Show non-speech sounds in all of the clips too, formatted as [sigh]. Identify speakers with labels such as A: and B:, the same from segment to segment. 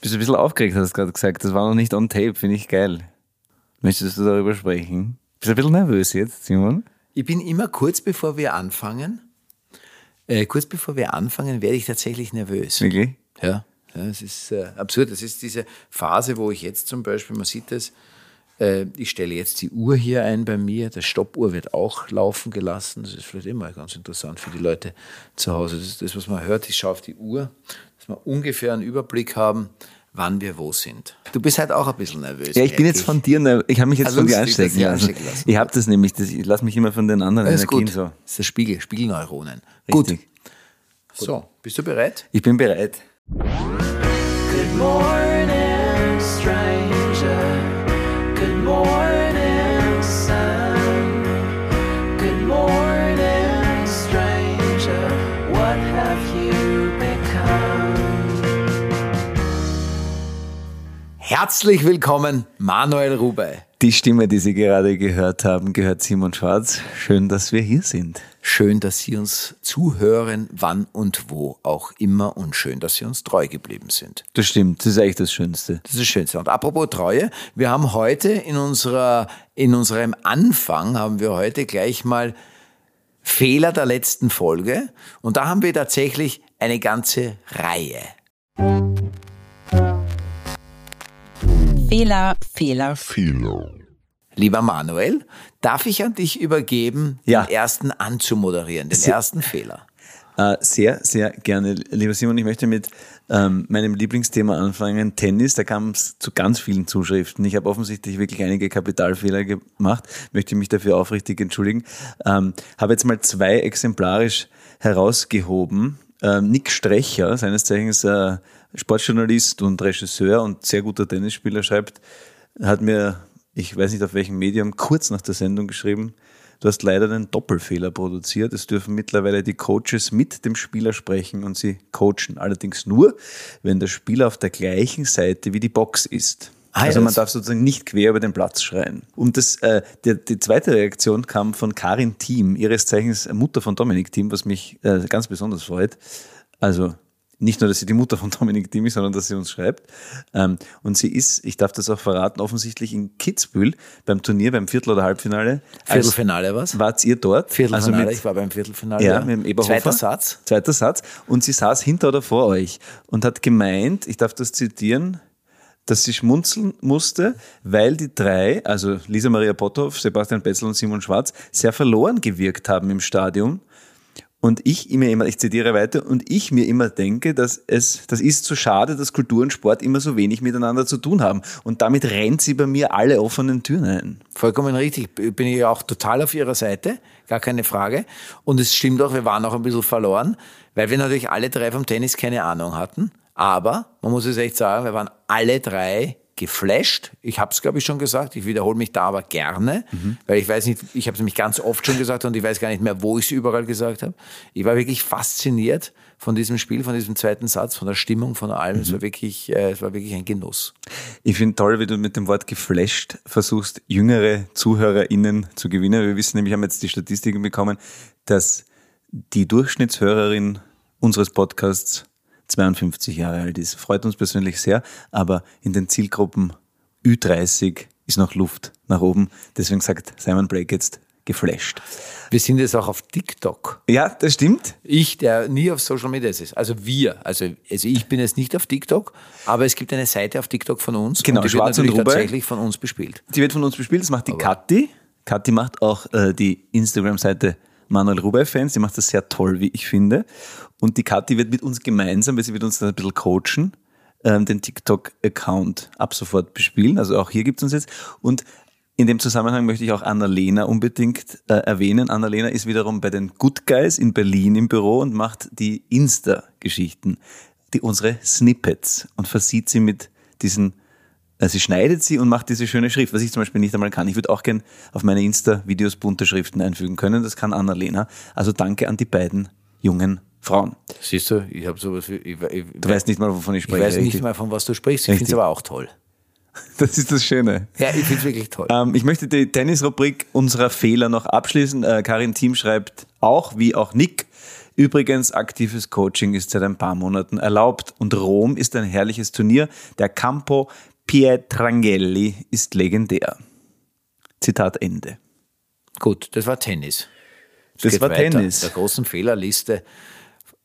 A: Bist du ein bisschen aufgeregt, hast du gerade gesagt. Das war noch nicht on tape, finde ich geil. Möchtest du darüber sprechen? Bist du ein bisschen nervös jetzt, Simon?
B: Ich bin immer kurz bevor wir anfangen, äh, kurz bevor wir anfangen, werde ich tatsächlich nervös.
A: Wirklich?
B: Ja, ja es ist äh, absurd. Das ist diese Phase, wo ich jetzt zum Beispiel, man sieht das, äh, ich stelle jetzt die Uhr hier ein bei mir, der Stoppuhr wird auch laufen gelassen. Das ist vielleicht immer ganz interessant für die Leute zu Hause. Das ist das, was man hört. Ich schaue auf die Uhr, dass wir ungefähr einen Überblick haben, wann wir wo sind. Du bist halt auch ein bisschen nervös.
A: Ja, ich bin jetzt von dir, nerv- ich habe mich jetzt
B: Also
A: von dir anstecken lassen.
B: lassen.
A: Ich habe das nämlich, das, ich lasse mich immer von den anderen
B: Das ist
A: Energien
B: gut.
A: so.
B: Das ist der Spiegel, Spiegelneuronen.
A: Richtig.
B: Gut. So, bist du bereit?
A: Ich bin bereit.
C: Good morning,
B: Herzlich willkommen, Manuel Rubey.
A: Die Stimme, die Sie gerade gehört haben, gehört Simon Schwarz. Schön, dass wir hier sind.
B: Schön, dass Sie uns zuhören, wann und wo auch immer und schön, dass Sie uns treu geblieben sind.
A: Das stimmt, das ist eigentlich das Schönste.
B: Das ist das Schönste. Und apropos Treue, wir haben heute in unserer, in unserem Anfang haben wir heute gleich mal Fehler der letzten Folge. Und da haben wir tatsächlich eine ganze Reihe.
D: Fehler, Fehler,
B: Lieber Manuel, darf ich an dich übergeben,
A: Ja.
B: den ersten anzumoderieren, den
A: Sehr-
B: ersten Fehler?
A: Äh, sehr, sehr gerne, lieber Simon. Ich möchte mit ähm, meinem Lieblingsthema anfangen, Tennis. Da kam es zu ganz vielen Zuschriften. Ich habe offensichtlich wirklich einige Kapitalfehler gemacht. Möchte mich dafür aufrichtig entschuldigen. Ähm, habe jetzt mal zwei exemplarisch herausgehoben. Ähm, Nick Strecher, seines Zeichens äh, Sportjournalist und Regisseur und sehr guter Tennisspieler, schreibt, hat mir, ich weiß nicht auf welchem Medium, kurz nach der Sendung geschrieben, Du hast leider einen Doppelfehler produziert. Es dürfen mittlerweile die Coaches mit dem Spieler sprechen und sie coachen. Allerdings nur, wenn der Spieler auf der gleichen Seite wie die Box ist.
B: Ah,
A: also man darf sozusagen nicht quer über den Platz schreien. Und das, äh, die, die zweite Reaktion kam von Karin Thiem, ihres Zeichens Mutter von Dominik Thiem, was mich äh, ganz besonders freut. Also nicht nur, dass sie die Mutter von [laughs] Dominik Thiem ist, sondern dass sie uns schreibt. Ähm, und sie ist, ich darf das auch verraten, offensichtlich in Kitzbühel beim Turnier, beim Viertel- oder Halbfinale.
B: Viertelfinale was?
A: Wart ihr dort?
B: Viertelfinale,
A: Also mit,
B: ich war beim Viertelfinale.
A: ja, mit dem Eberhofer.
B: Zweiter Satz.
A: Zweiter Satz. Und sie saß hinter oder vor euch und hat gemeint, ich darf das zitieren, dass sie schmunzeln musste, weil die drei, also Lisa Maria Potthoff, Sebastian Betzel und Simon Schwarz, sehr verloren gewirkt haben im Stadion. Und ich mir immer, ich zitiere weiter, und ich mir immer denke, dass es, das ist so schade, dass Kultur und Sport immer so wenig miteinander zu tun haben. Und damit rennt sie bei mir alle offenen Türen ein.
B: Vollkommen richtig. Bin ich auch total auf ihrer Seite, gar keine Frage. Und es stimmt auch, wir waren auch ein bisschen verloren, weil wir natürlich alle drei vom Tennis keine Ahnung hatten. Aber man muss es echt sagen, wir waren alle drei geflasht. Ich habe es, glaube ich, schon gesagt. Ich wiederhole mich da aber gerne, weil ich weiß nicht, ich habe es nämlich ganz oft schon gesagt und ich weiß gar nicht mehr, wo ich es überall gesagt habe. Ich war wirklich fasziniert von diesem Spiel, von diesem zweiten Satz, von der Stimmung, von allem. Es war wirklich, äh, es war wirklich ein Genuss.
A: Ich finde toll, wie du mit dem Wort geflasht versuchst, jüngere ZuhörerInnen zu gewinnen. Wir wissen nämlich, haben jetzt die Statistiken bekommen, dass die Durchschnittshörerin unseres Podcasts 52 Jahre alt ist. Freut uns persönlich sehr, aber in den Zielgruppen Ü30 ist noch Luft nach oben. Deswegen sagt Simon Blake jetzt geflasht.
B: Wir sind jetzt auch auf TikTok.
A: Ja, das stimmt.
B: Ich, der nie auf Social Media ist. Also wir. Also, also ich bin jetzt nicht auf TikTok, aber es gibt eine Seite auf TikTok von uns.
A: Genau,
B: und die
A: Schwarz
B: wird
A: und
B: natürlich
A: Rubai.
B: tatsächlich von uns bespielt.
A: Die wird von uns bespielt, das macht die Kathi. Kathi macht auch äh, die Instagram-Seite Manuel Rubai-Fans, die macht das sehr toll, wie ich finde. Und die Kathi wird mit uns gemeinsam, weil sie wird uns dann ein bisschen coachen, ähm, den TikTok-Account ab sofort bespielen. Also auch hier gibt es uns jetzt. Und in dem Zusammenhang möchte ich auch Annalena unbedingt äh, erwähnen. Annalena ist wiederum bei den Good Guys in Berlin im Büro und macht die Insta-Geschichten, die unsere Snippets und versieht sie mit diesen Sie schneidet sie und macht diese schöne Schrift, was ich zum Beispiel nicht einmal kann. Ich würde auch gern auf meine Insta-Videos bunte Schriften einfügen können. Das kann Annalena. Also danke an die beiden jungen Frauen.
B: Siehst du, ich habe sowas wie. Ich, ich,
A: Du weißt nicht mal, wovon ich
B: ich
A: spreche.
B: weiß nicht mal, von was du sprichst. Ich finde es aber auch toll. [laughs]
A: Das ist das Schöne.
B: Ja, ich finde es wirklich toll.
A: Ähm, ich möchte die Tennisrubrik unserer Fehler noch abschließen. Äh, Karin Thiem schreibt auch, wie auch Nick, Übrigens, aktives Coaching ist seit ein paar Monaten erlaubt und Rom ist ein herrliches Turnier. Der Campo Pietrangeli ist legendär. Zitat Ende.
B: Gut, das war Tennis. Es
A: Das war
B: weiter.
A: Tennis.
B: Der großen Fehlerliste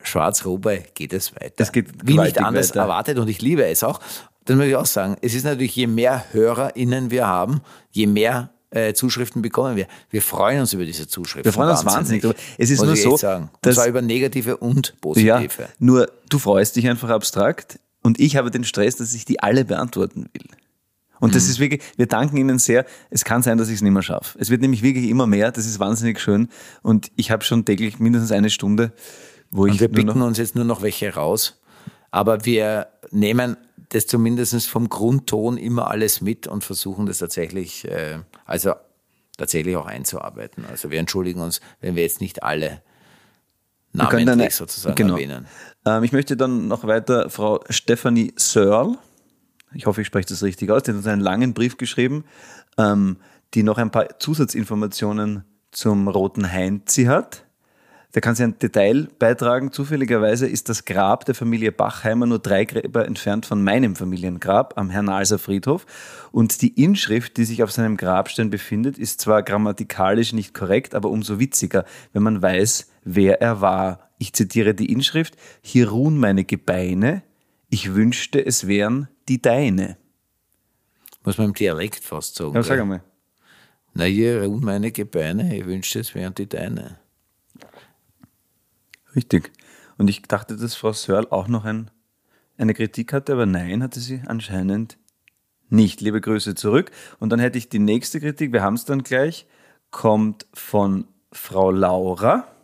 B: Schwarz-Rubai geht es weiter.
A: Das geht
B: Wie nicht anders
A: weiter.
B: erwartet und ich liebe es auch. Das muss ich auch sagen. Es ist natürlich, je mehr HörerInnen wir haben, je mehr äh, Zuschriften bekommen wir. Wir freuen uns über diese Zuschriften.
A: Wir freuen uns wahnsinnig drüber. Es ist nur so,
B: sagen. Und zwar über negative und
A: Ja,
B: positive.
A: nur du freust dich einfach abstrakt und ich habe den Stress, dass ich die alle beantworten will. Und das ist wirklich, wir danken Ihnen sehr. Es kann sein, dass ich es nicht mehr schaffe. Es wird nämlich wirklich immer mehr. Das ist wahnsinnig schön. Und ich habe schon täglich mindestens eine Stunde, wo
B: Und
A: ich
B: wir
A: noch,
B: uns jetzt nur noch welche raus. Aber wir nehmen das zumindest vom Grundton immer alles mit und versuchen das tatsächlich, äh, also tatsächlich auch einzuarbeiten. Also wir entschuldigen uns, wenn wir jetzt nicht alle namentlich
A: eine-
B: sozusagen
A: genau.
B: erwähnen.
A: Ähm, ich möchte dann noch weiter Frau Stephanie Searle, ich hoffe, ich spreche das richtig aus, die hat uns einen langen Brief geschrieben, ähm, die noch ein paar Zusatzinformationen zum Roten Heinzi hat. Da kann sie ein Detail beitragen. Zufälligerweise ist das Grab der Familie Bachheimer nur drei Gräber entfernt von meinem Familiengrab am Hernalser Friedhof. Und die Inschrift, die sich auf seinem Grabstein befindet, ist zwar grammatikalisch nicht korrekt, aber umso witziger, wenn man weiß, wer er war. Ich zitiere die Inschrift. Hier ruhen meine Gebeine. Ich wünschte, es wären die deine.
B: Muss man im Dialekt fast sagen.
A: Ja, sag einmal.
B: Na, hier ruhen meine Gebeine, ich wünschte, es wären die deine.
A: Richtig. Und ich dachte, dass Frau Searle auch noch ein, eine Kritik hatte, aber nein, hatte sie anscheinend nicht. Liebe Grüße zurück. Und dann hätte ich die nächste Kritik, wir haben es dann gleich, kommt von Frau Laura.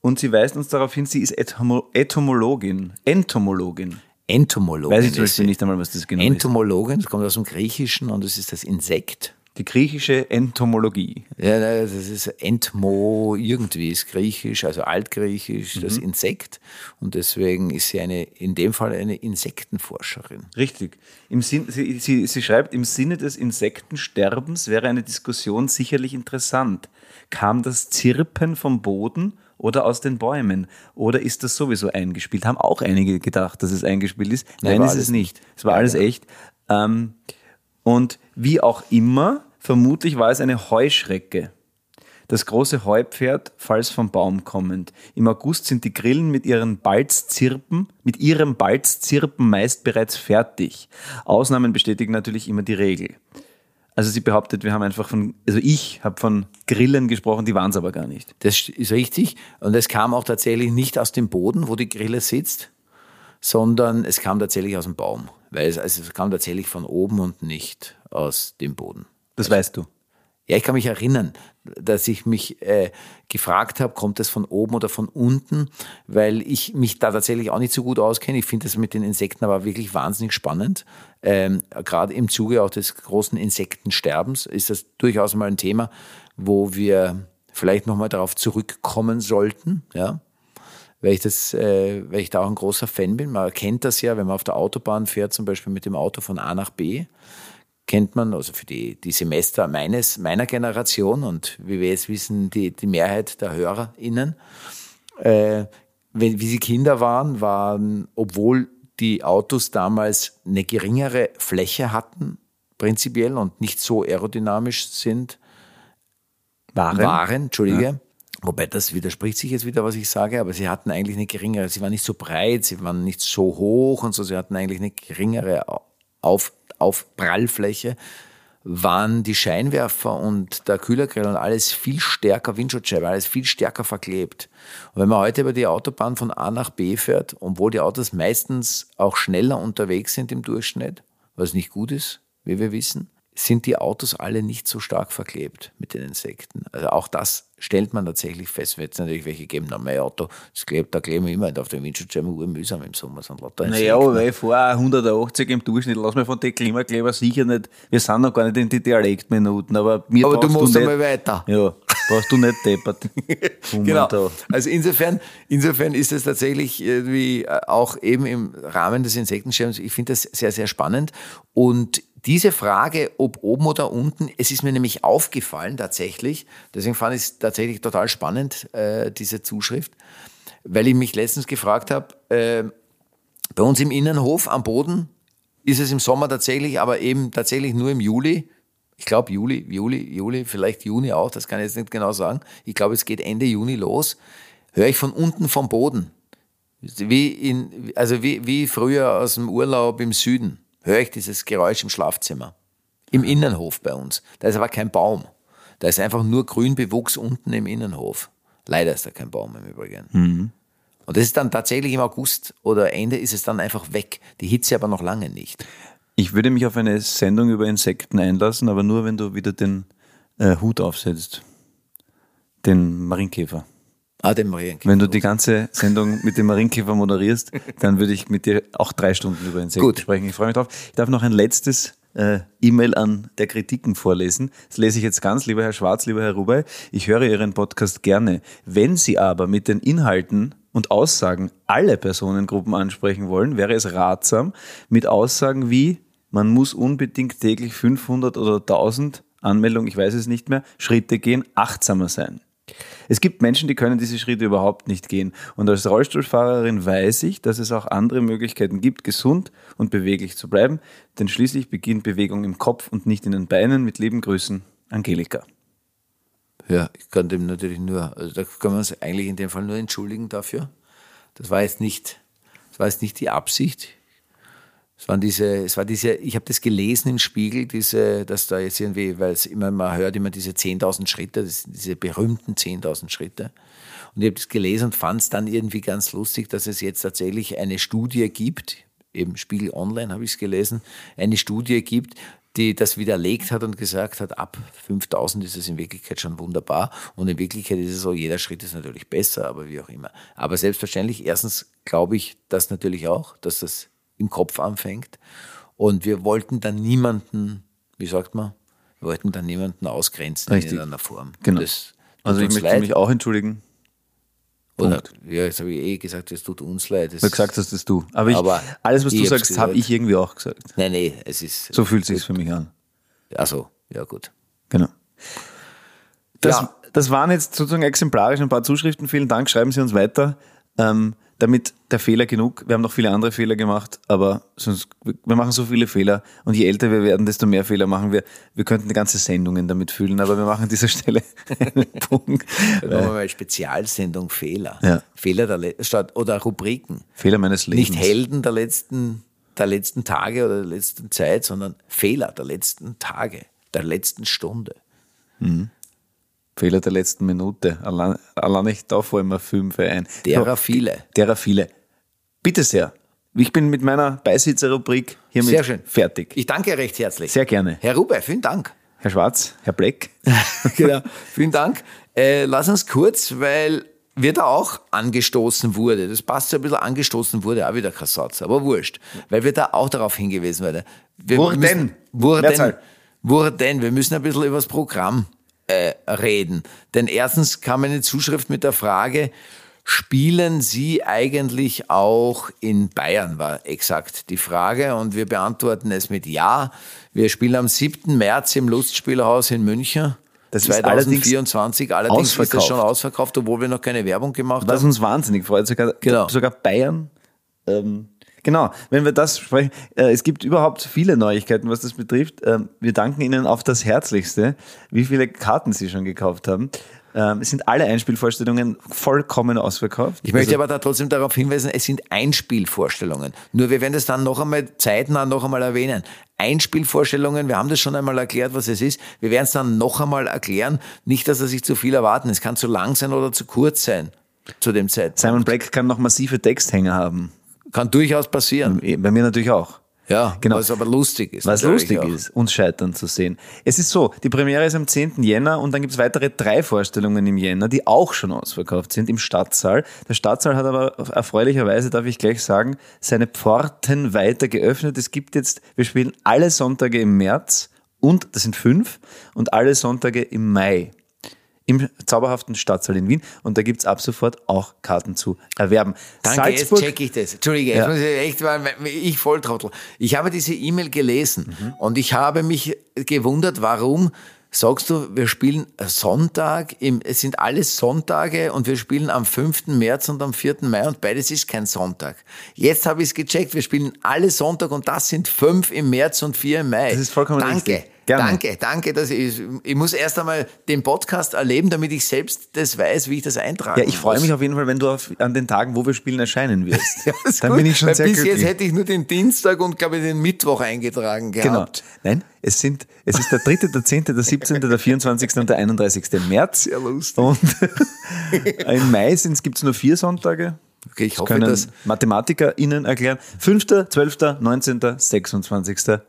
A: Und sie weist uns darauf hin, sie ist Etymologin, Entomologin.
B: Entomologin.
A: Weiß ich zum Beispiel nicht einmal, was das genau ist.
B: Entomologin, das kommt aus dem Griechischen und das ist das Insekt.
A: Die griechische Entomologie.
B: Ja, das ist Entmo, irgendwie ist griechisch, also altgriechisch, das
A: Mhm.
B: Insekt. Und deswegen ist sie eine, in dem Fall eine Insektenforscherin.
A: Richtig. Im Sinn, sie, sie, sie schreibt, im Sinne des Insektensterbens wäre eine Diskussion sicherlich interessant. Kam das Zirpen vom Boden oder aus den Bäumen? Oder ist das sowieso eingespielt? Haben auch einige gedacht, dass es eingespielt ist.
B: Nein,
A: Nein, ist es nicht. Es war alles echt. Ähm, und wie auch immer, vermutlich war es eine Heuschrecke. Das große Heupferd, falls vom Baum kommend. Im August sind die Grillen mit ihren Balzzirpen, mit ihrem Balzzirpen meist bereits fertig. Ausnahmen bestätigen natürlich immer die Regel. Also sie behauptet, wir haben einfach von, also ich habe von Grillen gesprochen, die waren es aber gar nicht.
B: Das ist richtig. Und es kam auch tatsächlich nicht aus dem Boden, wo die Grille sitzt, sondern es kam tatsächlich aus dem Baum. Weil es, also es kam tatsächlich von oben und nicht aus dem Boden.
A: Das weißt du.
B: Ja, ich kann mich erinnern, dass ich mich äh, gefragt habe, kommt das von oben oder von unten, weil ich mich da tatsächlich auch nicht so gut auskenne. Ich finde das mit den Insekten aber wirklich wahnsinnig spannend. Ähm, Gerade im Zuge auch des großen Insektensterbens ist das durchaus mal ein Thema, wo wir vielleicht nochmal darauf zurückkommen sollten. Ja? weil ich, das, äh, weil ich da auch ein großer Fan bin. Man kennt das ja, wenn man auf der Autobahn fährt, zum Beispiel mit dem Auto von A nach B, kennt man, also für die, die Semester meines, meiner Generation und wie wir jetzt wissen, die, die Mehrheit der HörerInnen, äh, wenn, wie sie Kinder waren, waren, obwohl die Autos damals eine geringere Fläche hatten, prinzipiell und nicht so aerodynamisch sind,
A: Waren?
B: waren, Entschuldige. Wobei das widerspricht sich jetzt wieder, was ich sage, aber sie hatten eigentlich eine geringere, sie waren nicht so breit, sie waren nicht so hoch und so, sie hatten eigentlich eine geringere Auf, Aufprallfläche, waren die Scheinwerfer und der Kühlergrill und alles viel stärker, Windschutzscheibe, alles viel stärker verklebt. Und wenn man heute über die Autobahn von A nach B fährt, obwohl die Autos meistens auch schneller unterwegs sind im Durchschnitt, was nicht gut ist, wie wir wissen, sind die Autos alle nicht so stark verklebt mit den Insekten. Also auch das stellt man tatsächlich fest. Wenn jetzt natürlich welche geben, na mein Auto, das klebt, da kleben wir immer auf den Windschutzscheiben urmühsam im Sommer, sind lauter
A: Naja,
B: Insekten.
A: aber ich fahre 180 im Durchschnitt, lass mir von den Klimakleber sicher nicht, wir sind noch gar nicht in die Dialektminuten, aber mir
B: Aber du musst
A: nicht,
B: einmal weiter.
A: Ja, brauchst du nicht deppert. [laughs]
B: Genau.
A: Da.
B: Also insofern, insofern ist es tatsächlich irgendwie auch eben im Rahmen des Insektensterbens, ich finde das sehr, sehr spannend. Und diese Frage, ob oben oder unten, es ist mir nämlich aufgefallen tatsächlich, deswegen fand ich es tatsächlich total spannend, äh, diese Zuschrift, weil ich mich letztens gefragt habe, äh, bei uns im Innenhof am Boden ist es im Sommer tatsächlich, aber eben tatsächlich nur im Juli. Ich glaube Juli, Juli, Juli, vielleicht Juni auch, das kann ich jetzt nicht genau sagen. Ich glaube, es geht Ende Juni los. Höre ich von unten vom Boden. Wie in, also wie, wie früher aus dem Urlaub im Süden, höre ich dieses Geräusch im Schlafzimmer. Im Innenhof bei uns. Da ist aber kein Baum. Da ist einfach nur Grünbewuchs unten im Innenhof. Leider ist da kein Baum im Übrigen. Und das ist dann tatsächlich im August oder Ende ist es dann einfach weg. Die Hitze aber noch lange nicht.
A: Ich würde mich auf eine Sendung über Insekten einlassen, aber nur, wenn du wieder den äh, Hut aufsetzt. Den Marienkäfer.
B: Ah, den Marienkäfer.
A: Wenn du die ganze Sendung mit dem Marienkäfer moderierst, dann würde ich mit dir auch drei Stunden über Insekten
B: Gut.
A: sprechen. Ich freue mich drauf. Ich darf noch ein letztes äh, E-Mail an der Kritiken vorlesen. Das lese ich jetzt ganz, lieber Herr Schwarz, lieber Herr Rubey. Ich höre Ihren Podcast gerne. Wenn Sie aber mit den Inhalten und Aussagen alle Personengruppen ansprechen wollen, wäre es ratsam, mit Aussagen wie, man muss unbedingt täglich 500 oder 1000 Anmeldungen, ich weiß es nicht mehr, Schritte gehen, achtsamer sein. Es gibt Menschen, die können diese Schritte überhaupt nicht gehen. Und als Rollstuhlfahrerin weiß ich, dass es auch andere Möglichkeiten gibt, gesund und beweglich zu bleiben. Denn schließlich beginnt Bewegung im Kopf und nicht in den Beinen. Mit lieben Grüßen, Angelika.
B: Ja, ich kann dem natürlich nur, also da können wir uns eigentlich in dem Fall nur entschuldigen dafür. Das war jetzt nicht, das war jetzt nicht die Absicht. Es waren diese, es war diese, ich habe das gelesen im Spiegel, diese, dass da jetzt irgendwie, weil es immer, man hört immer diese 10.000 Schritte, diese berühmten 10.000 Schritte. Und ich habe das gelesen und fand es dann irgendwie ganz lustig, dass es jetzt tatsächlich eine Studie gibt, eben Spiegel Online habe ich es gelesen, eine Studie gibt, die das widerlegt hat und gesagt hat, ab 5000 ist es in Wirklichkeit schon wunderbar. Und in Wirklichkeit ist es so, jeder Schritt ist natürlich besser, aber wie auch immer. Aber selbstverständlich, erstens glaube ich das natürlich auch, dass das im Kopf anfängt. Und wir wollten dann niemanden, wie sagt man, wir wollten dann niemanden ausgrenzen
A: Richtig.
B: in irgendeiner Form.
A: Genau. Also ich möchte
B: leid.
A: mich auch entschuldigen.
B: Oder, ja, jetzt habe ich eh gesagt, es tut uns leid. Es
A: Weil gesagt hast, das du. Aber, ich,
B: Aber
A: alles, was du sagst, habe ich irgendwie auch gesagt.
B: Nein, nee, es ist.
A: So fühlt sich für mich an.
B: Also, ja gut.
A: Genau. Das,
B: Ja.
A: das waren jetzt sozusagen exemplarisch ein paar Zuschriften. Vielen Dank. Schreiben Sie uns weiter. Ähm, damit der Fehler genug. Wir haben noch viele andere Fehler gemacht, aber sonst, wir machen so viele Fehler und je älter wir werden, desto mehr Fehler machen wir. Wir könnten ganze Sendungen damit füllen, aber wir machen an dieser Stelle einen [laughs] Punkt.
B: Dann machen wir mal eine Spezialsendung Fehler.
A: Ja.
B: Fehler der Le statt oder Rubriken.
A: Fehler meines Lebens.
B: Nicht Helden der letzten, der letzten Tage oder der letzten Zeit, sondern Fehler der letzten Tage, der letzten Stunde.
A: Fehler der letzten Minute. Allein, allein ich da vor immer fünf ein.
B: Derer viele.
A: Derer viele. Bitte sehr. Ich bin mit meiner Beisitzerrubrik hiermit
B: Sehr schön.
A: fertig.
B: Ich danke recht herzlich.
A: Sehr gerne.
B: Herr Rube, vielen Dank.
A: Herr Schwarz, Herr Bleck. [laughs]
B: genau. Vielen Dank. Äh, lass uns kurz, weil wir da auch angestoßen wurde. Das passt so ein bisschen angestoßen wurde, auch wieder kein Satz, aber wurscht. Weil wir da auch darauf hingewiesen werden. Wir
A: Wurden.
B: Müssen, wurden.
A: Mehrzahl.
B: Wurden. Wir müssen ein bisschen über das Programm äh, reden. Denn erstens kam eine Zuschrift mit der Frage, Spielen Sie eigentlich auch in Bayern, war exakt die Frage. Und wir beantworten es mit Ja. Wir spielen am 7. März im Lustspielhaus in München.
A: Das ist allerdings
B: 2024. Allerdings ist das schon ausverkauft, obwohl wir noch keine Werbung gemacht
A: Was
B: haben.
A: uns wahnsinnig freut, sogar,
B: Genau.
A: sogar Bayern. Ähm, genau, wenn wir das sprechen, äh, es gibt überhaupt viele Neuigkeiten, was das betrifft. Ähm, wir danken Ihnen auf das Herzlichste, wie viele Karten Sie schon gekauft haben. Ähm, es sind alle Einspielvorstellungen vollkommen ausverkauft.
B: Ich möchte
A: Also-
B: aber da trotzdem darauf hinweisen, es sind Einspielvorstellungen. Nur wir werden das dann noch einmal zeitnah noch einmal erwähnen. Einspielvorstellungen, wir haben das schon einmal erklärt, was es ist. Wir werden es dann noch einmal erklären. Nicht, dass er sich zu viel erwarten. Es kann zu lang sein oder zu kurz sein zu dem Zeitpunkt.
A: Simon Black kann noch massive Texthänger haben.
B: Kann durchaus passieren.
A: Bei mir natürlich auch.
B: Ja,
A: Genau.
B: was aber lustig ist.
A: Was lustig ist, uns scheitern zu sehen. Es ist so, die Premiere ist am 10. Jänner und dann gibt es weitere drei Vorstellungen im Jänner, die auch schon ausverkauft sind im Stadtsaal. Der Stadtsaal hat aber erfreulicherweise, darf ich gleich sagen, seine Pforten weiter geöffnet. Es gibt jetzt, wir spielen alle Sonntage im März und, das sind fünf, und alle Sonntage im Mai im zauberhaften Stadtsaal in Wien und da gibt's ab sofort auch Karten zu erwerben.
B: Danke, jetzt
A: Salzburg,
B: check ich das. Entschuldige, jetzt muss ich echt, ich Volltrottel. Ich habe diese E-Mail gelesen
A: Mhm.
B: und ich habe mich gewundert, warum sagst du, wir spielen Sonntag, im, es sind alles Sonntage und wir spielen am 5. März und am 4. Mai und beides ist kein Sonntag. Jetzt habe ich es gecheckt, wir spielen alle Sonntag und das sind fünf im März und vier im Mai.
A: Das ist vollkommen
B: Danke.
A: richtig. Gerne.
B: Danke, danke. Dass ich, ich muss erst einmal den Podcast erleben, damit ich selbst das weiß, wie ich das eintragen
A: Ja, ich freue mich auf jeden Fall, wenn du auf, an den Tagen, wo wir spielen, erscheinen wirst. [laughs]
B: Ja,
A: Dann
B: gut,
A: bin ich schon sehr
B: bis
A: glücklich.
B: jetzt hätte ich nur den Dienstag und glaube ich den Mittwoch eingetragen
A: Genau.
B: gehabt.
A: Nein, es sind, es ist der 3., der 10., der 17., der 24. und der 31. März.
B: Sehr lustig.
A: Und [laughs] im Mai gibt es nur vier Sonntage.
B: Okay, ich
A: Das
B: hoffe,
A: können
B: dass
A: MathematikerInnen erklären. 5., 12., 19., 26.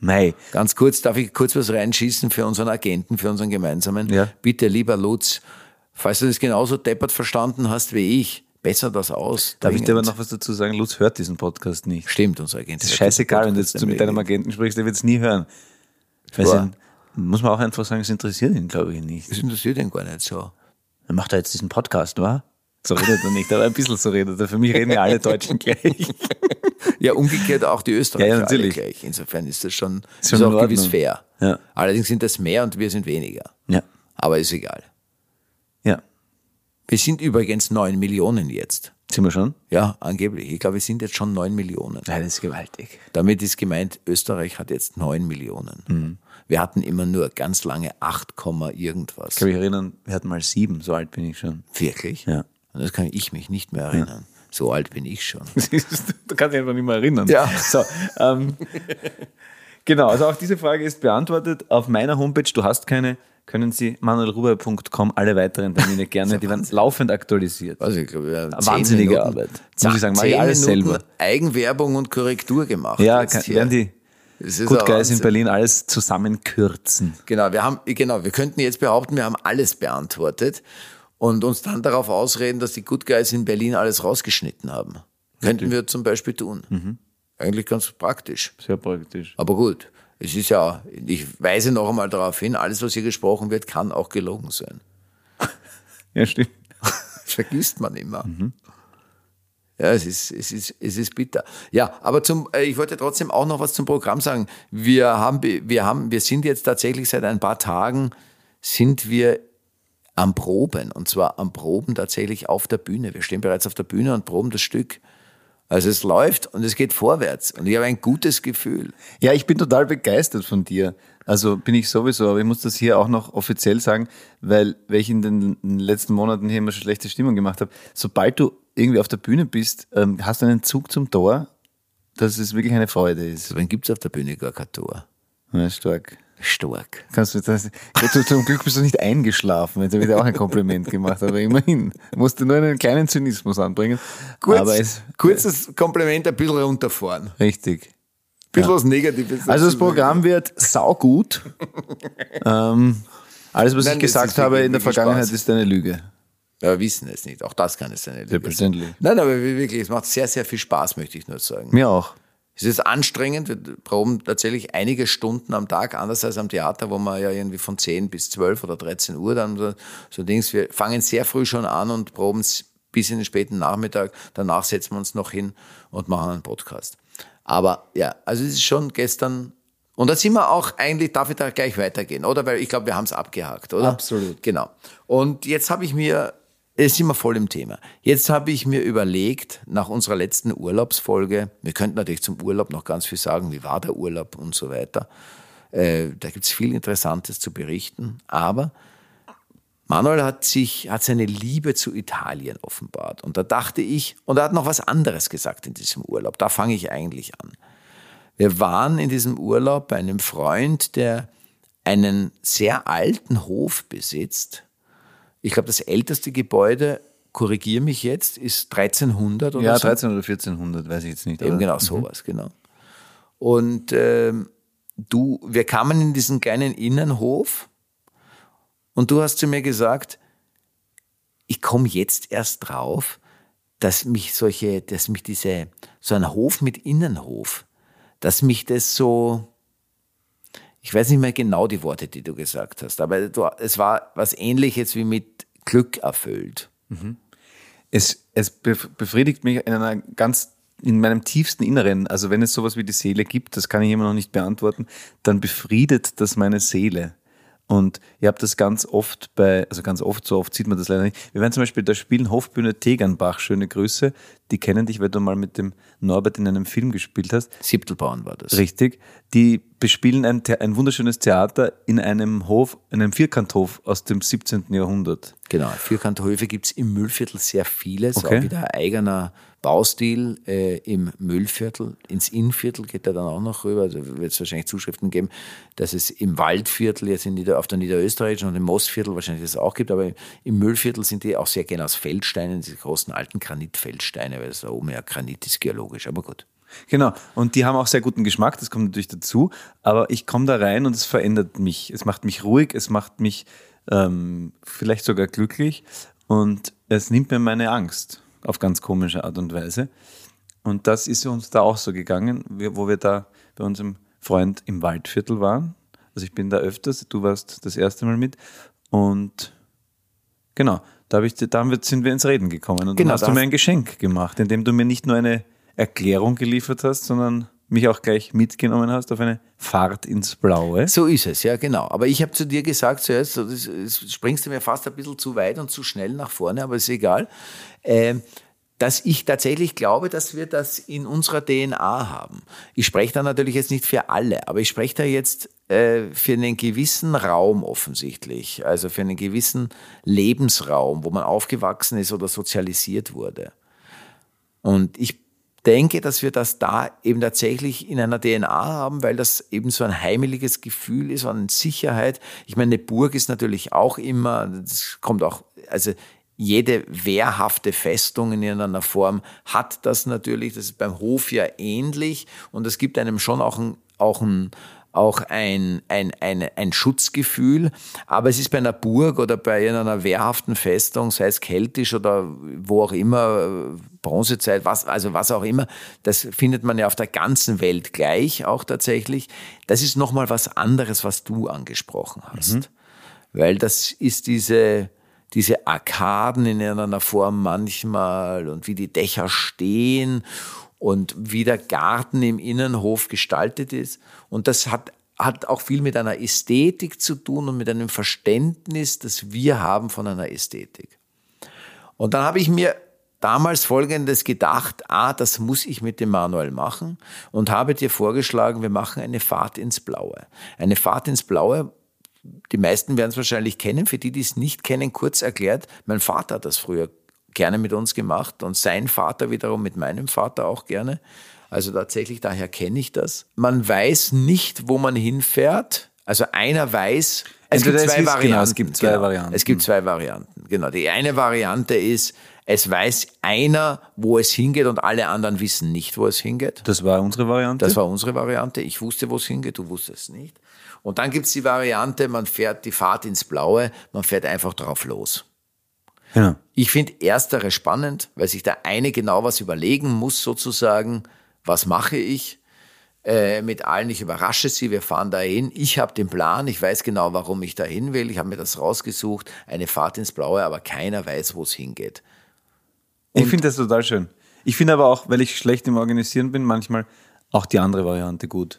A: Mai.
B: Ganz kurz, darf ich kurz was reinschießen für unseren Agenten, für unseren gemeinsamen?
A: Ja.
B: Bitte, lieber Lutz, falls du das genauso deppert verstanden hast wie ich, besser das aus.
A: Darf ich dir aber noch was dazu sagen? Lutz hört diesen Podcast nicht.
B: Stimmt, unser Agent.
A: Das ist scheißegal, wenn du jetzt mit deinem Agenten sprichst, der wird es nie hören. Weil
B: Ja.
A: sein- muss man auch einfach sagen, es interessiert ihn, glaube ich, nicht.
B: Das interessiert ihn gar nicht so.
A: Dann macht er jetzt diesen Podcast, wa? So redet er nicht, aber ein bisschen so redet er. Für mich reden ja alle Deutschen [laughs] gleich.
B: Ja, umgekehrt auch die Österreicher
A: Ja, ja, natürlich.
B: alle gleich. Insofern ist das schon,
A: Ist schon
B: auch gewiss fair.
A: Ja.
B: Allerdings sind das mehr und wir sind weniger.
A: Ja.
B: Aber ist egal.
A: Ja.
B: Wir sind übrigens neun Millionen jetzt.
A: Sind wir schon?
B: Ja, angeblich. Ich glaube, wir sind jetzt schon neun Millionen.
A: Nein, das ist gewaltig.
B: Damit ist gemeint, Österreich hat jetzt neun Millionen.
A: Mhm.
B: Wir hatten immer nur ganz lange 8, Komma irgendwas.
A: Ich kann mich erinnern, wir hatten mal sieben, so alt bin ich schon.
B: Wirklich?
A: Ja.
B: Und das kann ich mich nicht mehr erinnern. So alt bin ich schon. [laughs]
A: du kannst dich einfach nicht mehr erinnern.
B: Ja.
A: So, ähm, [laughs] genau, also auch diese Frage ist beantwortet. Auf meiner Homepage, du hast keine, können Sie manuelruber.com alle weiteren Termine [laughs] gerne, die werden laufend aktualisiert.
B: Also ich glaube, zehn
A: Wahnsinnige
B: Minuten,
A: Arbeit. Muss ich sagen, mache ich alles
B: Minuten
A: selber.
B: Eigenwerbung und Korrektur gemacht.
A: Ja, kann, werden die Good Guys in. Berlin alles zusammenkürzen.
B: Genau, wir haben, genau, wir könnten jetzt behaupten, wir haben alles beantwortet und uns dann darauf ausreden, dass die Good Guys in Berlin alles rausgeschnitten haben. Könnten wir zum Beispiel tun.
A: Mhm.
B: Eigentlich ganz praktisch.
A: Sehr praktisch.
B: Aber gut, es ist ja, ich weise noch einmal darauf hin, alles, was hier gesprochen wird, kann auch gelogen sein. [laughs]
A: Ja, stimmt.
B: Das [laughs] vergisst man immer.
A: Mhm.
B: Ja, es ist, es ist, es ist bitter. Ja, aber zum, äh, ich wollte trotzdem auch noch was zum Programm sagen. Wir haben, be- wir haben, wir sind jetzt tatsächlich seit ein paar Tagen sind wir am Proben. Und zwar am Proben tatsächlich auf der Bühne. Wir stehen bereits auf der Bühne und proben das Stück. Also es läuft und es geht vorwärts. Und ich habe ein gutes Gefühl.
A: Ja, ich bin total begeistert von dir. Also bin ich sowieso, aber ich muss das hier auch noch offiziell sagen, weil, weil ich in den letzten Monaten hier immer schon schlechte Stimmung gemacht habe. Sobald du irgendwie auf der Bühne bist, ähm, hast du einen Zug zum Tor, dass es wirklich eine Freude ist.
B: Dann gibt es auf der Bühne gar kein Tor.
A: Ja, stark.
B: Stark.
A: Kannst du das, du, zum Glück bist du nicht eingeschlafen, jetzt habe ich dir auch ein Kompliment gemacht, aber immerhin. Musste nur einen kleinen Zynismus anbringen.
B: Kurz,
A: aber es,
B: kurzes Kompliment, ein bisschen runterfahren. Ein
A: richtig.
B: bisschen was Negatives.
A: Also das. Programm wird saugut. [laughs] ähm, alles, was
B: Nein,
A: ich gesagt habe in der Vergangenheit,
B: Spaß.
A: ist eine Lüge.
B: Ja, wir wissen es nicht. Auch das kann es sein.
A: Selbstverständlich.
B: Nein, aber wirklich, es macht sehr, sehr viel Spaß, möchte ich nur sagen.
A: Mir auch.
B: Es ist anstrengend. Wir proben tatsächlich einige Stunden am Tag, anders als am Theater, wo man ja irgendwie von 10 bis 12 oder 13 Uhr dann so, so Dings. Wir fangen sehr früh schon an und proben bis in den späten Nachmittag. Danach setzen wir uns noch hin und machen einen Podcast. Aber ja, also es ist schon gestern. Und da sind wir auch eigentlich, darf ich da gleich weitergehen, oder? Weil ich glaube, wir haben es abgehakt, oder?
A: Absolut.
B: Genau. Und jetzt habe ich mir, jetzt sind wir voll im Thema. Jetzt habe ich mir überlegt, nach unserer letzten Urlaubsfolge, wir könnten natürlich zum Urlaub noch ganz viel sagen, wie war der Urlaub und so weiter. Äh, da gibt es viel Interessantes zu berichten, aber Manuel hat sich, hat seine Liebe zu Italien offenbart. Und da dachte ich, und er hat noch was anderes gesagt in diesem Urlaub. Da fange ich eigentlich an. Wir waren in diesem Urlaub bei einem Freund, der einen sehr alten Hof besitzt. Ich glaube, das älteste Gebäude, korrigiere mich jetzt, ist 1300 oder
A: Ja,
B: so.
A: 13 oder 1400, weiß ich jetzt nicht.
B: Eben
A: aber-
B: genau sowas, genau. Und ähm, du, wir kamen in diesen kleinen Innenhof und du hast zu mir gesagt, ich komme jetzt erst drauf, dass mich solche, dass mich diese, so ein Hof mit Innenhof, dass mich das so, ich weiß nicht mehr genau die Worte, die du gesagt hast, aber du, es war was ähnliches wie mit Glück erfüllt.
A: Es, es bef- befriedigt mich in einer ganz in meinem tiefsten Inneren, also wenn es sowas wie die Seele gibt, das kann ich immer noch nicht beantworten, dann befriedet das meine Seele. Und ihr habt das ganz oft bei, also ganz oft, so oft sieht man das leider nicht. Wir werden zum Beispiel da spielen Hofbühne Tegernbach, schöne Grüße. Die kennen dich, weil du mal mit dem Norbert in einem Film gespielt hast.
B: Siebtelbauern war das.
A: Richtig. Die bespielen ein, ein wunderschönes Theater in einem Hof, in einem Vierkanthof aus dem 17. Jahrhundert.
B: Genau, Vierkanthöfe gibt es im Müllviertel sehr viele. Ist
A: Okay.
B: auch wieder ein eigener Baustil äh, im Müllviertel. Ins Innviertel geht er dann auch noch rüber. Also wird es wahrscheinlich Zuschriften geben, dass es im Waldviertel, jetzt in Nieder, auf der Niederösterreichischen und im Moosviertel wahrscheinlich das auch gibt. Aber im Müllviertel sind die auch sehr gerne aus Feldsteinen, diese großen alten Granitfeldsteine, weil das da oben ja Granit ist geologisch. Aber gut.
A: Genau. Und die haben auch sehr guten Geschmack, das kommt natürlich dazu. Aber ich komme da rein und es verändert mich. Es macht mich ruhig, es macht mich ähm, vielleicht sogar glücklich und es nimmt mir meine Angst auf ganz komische Art und Weise. Und das ist uns da auch so gegangen, wo wir da bei unserem Freund im Waldviertel waren. Also ich bin da öfters, du warst das erste Mal mit. Und genau, da, hab ich, da sind wir ins Reden gekommen. Und
B: Genau,
A: dann hast du mir ein Geschenk gemacht, indem du mir nicht nur eine Erklärung geliefert hast, sondern mich auch gleich mitgenommen hast auf eine Fahrt ins Blaue.
B: So ist es, ja, genau. Aber ich habe zu dir gesagt zuerst, das, springst du mir fast ein bisschen zu weit und zu schnell nach vorne, aber ist egal, ähm, dass ich tatsächlich glaube, dass wir das in unserer DNA haben. Ich spreche da natürlich jetzt nicht für alle, aber ich spreche da jetzt äh, für einen gewissen Raum offensichtlich, also für einen gewissen Lebensraum, wo man aufgewachsen ist oder sozialisiert wurde. Und ich denke, dass wir das da eben tatsächlich in einer DNA haben, weil das eben so ein heimeliges Gefühl ist, eine Sicherheit. Ich meine, eine Burg ist natürlich auch immer, das kommt auch, also jede wehrhafte Festung in irgendeiner Form hat das natürlich. Das ist beim Hof ja ähnlich und es gibt einem schon auch ein, auch ein, auch ein, ein, ein, ein Schutzgefühl. Aber es ist bei einer Burg oder bei einer wehrhaften Festung, sei es keltisch oder wo auch immer, Bronzezeit, was, also was auch immer, das findet man ja auf der ganzen Welt gleich auch tatsächlich. Das ist nochmal was anderes, was du angesprochen hast. Weil das ist diese, diese Arkaden in irgendeiner Form manchmal und wie die Dächer stehen und wie der Garten im Innenhof gestaltet ist. Und das hat, hat auch viel mit einer Ästhetik zu tun und mit einem Verständnis, das wir haben von einer Ästhetik. Und dann habe ich mir damals Folgendes gedacht, ah, das muss ich mit dem Manuel machen und habe dir vorgeschlagen, wir machen eine Fahrt ins Blaue. Eine Fahrt ins Blaue, die meisten werden es wahrscheinlich kennen, für die, die es nicht kennen, kurz erklärt, mein Vater hat das früher gerne mit uns gemacht und sein Vater wiederum mit meinem Vater auch gerne. Also tatsächlich, daher kenne ich das. Man weiß nicht, wo man hinfährt. Also einer weiß, es gibt zwei
A: ist- genau,
B: Varianten.
A: es gibt zwei Varianten.
B: Es gibt zwei Varianten. Genau. Die eine Variante ist, es weiß einer, wo es hingeht und alle anderen wissen nicht, wo es hingeht.
A: Das war unsere Variante.
B: Das war unsere Variante. Ich wusste, wo es hingeht, du wusstest es nicht. Und dann gibt's die Variante, man fährt die Fahrt ins Blaue, man fährt einfach drauf los.
A: genau.
B: Ich finde erstere spannend, weil sich der eine genau was überlegen muss, sozusagen, was mache ich äh, mit allen, ich überrasche sie, wir fahren dahin, ich habe den Plan, ich weiß genau, warum ich dahin will, ich habe mir das rausgesucht, eine Fahrt ins Blaue, aber keiner weiß, wo es hingeht.
A: Ich finde das total schön. Ich finde aber auch, weil ich schlecht im Organisieren bin, manchmal auch die andere Variante gut.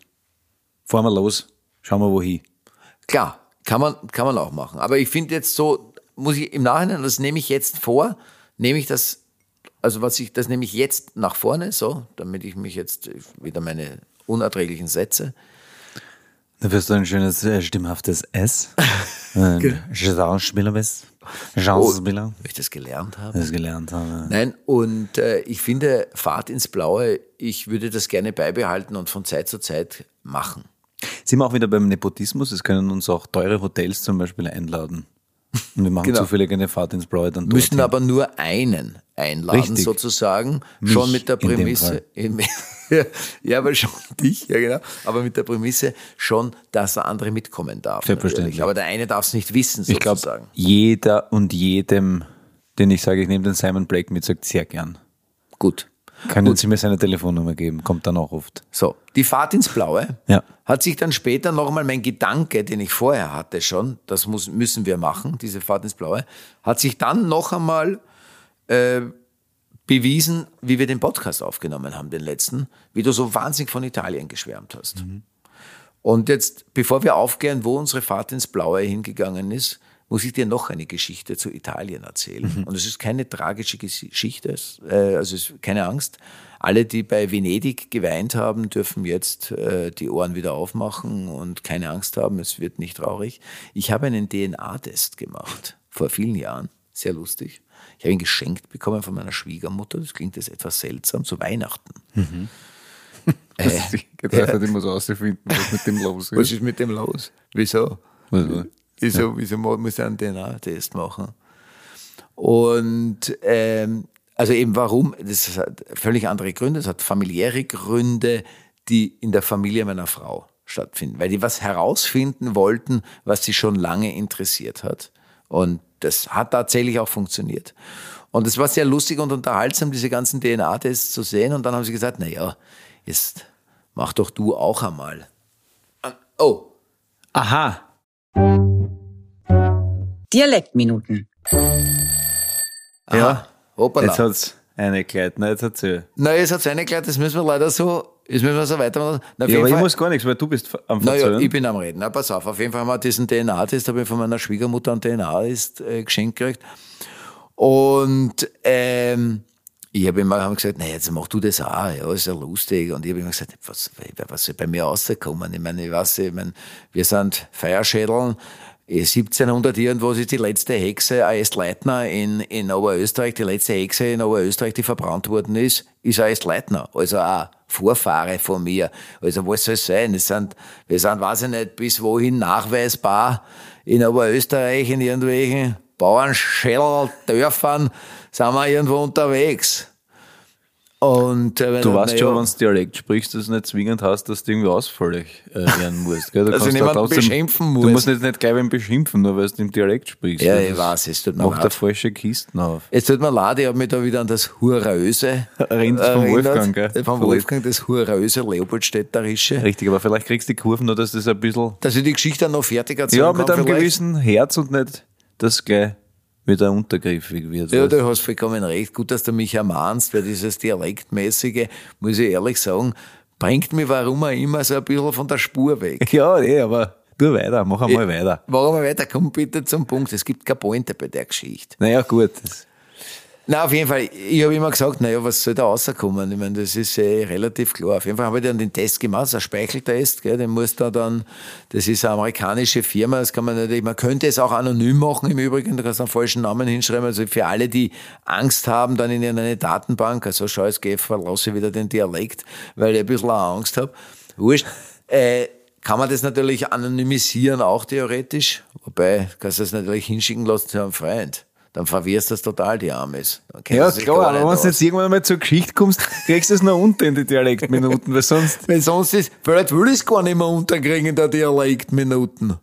A: Fahren wir los, schauen wir wohin.
B: Klar, kann man, kann man auch machen. Aber ich finde jetzt so, muss ich im Nachhinein, das nehme ich jetzt vor, nehme ich das, also was ich, das nehme ich jetzt nach vorne, so, damit ich mich jetzt wieder meine unerträglichen Sätze.
A: Da wirst du ein schönes, äh, stimmhaftes S. [laughs] Schauspieler bist. Schauspieler.
B: Weil ich das gelernt habe.
A: Das gelernt habe.
B: Nein, und äh, ich finde, Fahrt ins Blaue, ich würde das gerne beibehalten und von Zeit zu Zeit machen.
A: Sind wir auch wieder beim Nepotismus? Es können uns auch teure Hotels zum Beispiel einladen. Und wir machen
B: Genau.
A: zufällig eine Fahrt ins Blaue dann
B: Müssen aber nur einen einladen,
A: Richtig.
B: sozusagen.
A: Mich
B: schon mit der Prämisse. [laughs] ja, aber schon dich, ja genau. Aber mit der Prämisse schon, dass der andere mitkommen darf.
A: Selbstverständlich.
B: natürlich. Aber der eine darf es nicht wissen,
A: Ich glaube,
B: sozusagen.
A: jeder und jedem, den ich sage, ich nehme den Simon Blake mit, sagt sehr gern.
B: Gut.
A: Können Sie mir seine Telefonnummer geben? Kommt dann auch oft.
B: So, die Fahrt ins Blaue
A: Ja.
B: hat sich dann später nochmal mein Gedanke, den ich vorher hatte schon, das muss, müssen wir machen, diese Fahrt ins Blaue, hat sich dann noch einmal äh, bewiesen, wie wir den Podcast aufgenommen haben, den letzten, wie du so wahnsinnig von Italien geschwärmt hast. Und jetzt, bevor wir aufklären, wo unsere Fahrt ins Blaue hingegangen ist, muss ich dir noch eine Geschichte zu Italien erzählen. Und es ist keine tragische Geschichte, es, äh, also keine Angst. Alle, die bei Venedig geweint haben, dürfen jetzt äh, die Ohren wieder aufmachen und keine Angst haben, es wird nicht traurig. Ich habe einen DNA-Test gemacht vor vielen Jahren, sehr lustig. Ich habe ihn geschenkt bekommen von meiner Schwiegermutter, das klingt jetzt etwas seltsam, zu Weihnachten. [laughs]
A: Das ist gedacht, hat immer so auszufinden, was mit dem los
B: Was
A: ist.
B: ist mit dem los? Wieso?
A: Also,
B: Wieso, wieso mu- muss er einen DNA-Test machen? Und ähm, also eben warum? Das hat völlig andere Gründe. Es hat familiäre Gründe, die in der Familie meiner Frau stattfinden, weil die was herausfinden wollten, was sie schon lange interessiert hat. Und das hat tatsächlich auch funktioniert. Und es war sehr lustig und unterhaltsam, diese ganzen DNA-Tests zu sehen. Und dann haben sie gesagt, na ja, jetzt mach doch du auch einmal. Oh,
A: Aha,
D: Dialektminuten.
B: ja, hoppala.
A: jetzt hat's eine Kleid. Na, jetzt erzähl.
B: Na, es hat seine Kleid, das müssen wir leider so, das müssen wir so weitermachen. Na,
A: Ja, aber ich
B: Fall-
A: muss gar nichts, weil du bist am
B: naja,
A: Verzögern.
B: ich bin am Reden. Na, pass auf, auf jeden Fall haben wir diesen DNA-Test, habe ich von meiner Schwiegermutter einen DNA-Test äh, geschenkt gekriegt. Und ähm, ich habe immer hab gesagt, na jetzt mach du das auch, ja, ist ja lustig. Und ich habe immer gesagt, was, was soll bei mir rauskommen? Ich meine, ich weiß, ich meine, wir sind Feierschädeln. Eh, 1700 irgendwas ist die letzte Hexe, A.S. Leitner in, in Oberösterreich, die letzte Hexe in Oberösterreich, die verbrannt worden ist, ist A.S. Leitner. Also auch Vorfahre von mir. Also was soll es sein? Es sind, wir sind, weiß ich nicht, bis wohin nachweisbar in Oberösterreich, in irgendwelchen Bauernschädel, Dörfern, sind wir irgendwo unterwegs. Und, äh, wenn
A: Du weißt
B: na
A: schon,
B: ja,
A: wenn du Dialekt sprichst, dass du nicht zwingend hast, dass du irgendwie ausfällig äh, werden musst. Gell? Du
B: Dass ich niemanden
A: da trotzdem-
B: beschimpfen
A: Du
B: muss.
A: musst nicht, nicht gleich beim beschimpfen, nur weil du im Dialekt sprichst.
B: Ja,
A: Das
B: ich weiß, es tut mir
A: Macht
B: leid.
A: der falsche Kisten auf.
B: Es tut mir leid, ich habe mich da wieder an das Hurröse [laughs]
A: Erinnert vom Wolfgang, gell?
B: Vom
A: Vom
B: Wolfgang, das Hurröse, Leopoldstädterische.
A: Richtig, aber vielleicht kriegst du die Kurven noch, dass das ein bisschen,
B: Dass ich die Geschichte dann noch fertig erzählen
A: ja, mit einem
B: vielleicht.
A: gewissen Herz und nicht das gleich wieder untergriffig wird.
B: Ja, du hast vollkommen recht. Gut, dass du mich ermahnst, weil dieses Dialektmäßige, muss ich ehrlich sagen, bringt mich warum auch immer so ein bisschen von der Spur weg. [laughs]
A: ja, eh, aber tu weiter, mach einmal weiter.
B: Warum wir weiter? Komm bitte zum Punkt. Es gibt keine Pointe bei der Geschichte.
A: Naja, gut. Das,
B: Na, auf jeden Fall, ich habe immer gesagt, naja, was soll da rauskommen? Ich meine, das ist eh relativ klar. Auf jeden Fall habe ich dann den Test gemacht, so ein Speicheltest, gell, den muss da dann, das ist eine amerikanische Firma, das kann man natürlich, man könnte es auch anonym machen im Übrigen, da kannst du einen falschen Namen hinschreiben, also für alle, die Angst haben, dann in irgendeine Datenbank, also schau, es geht, verlasse wieder den Dialekt, weil ich ein bisschen auch Angst habe. Wurscht. Äh, kann man das natürlich anonymisieren, auch theoretisch, wobei kannst du das natürlich hinschicken lassen zu einem Freund. Dann verwirrst du das total, die kennt
A: ja, klar, wenn du jetzt irgendwann mal zur Geschichte kommst, kriegst du es noch unter in die Dialektminuten, weil sonst, [laughs]
B: Weil sonst ist, vielleicht will ich es gar nicht mehr unterkriegen in der Dialektminuten.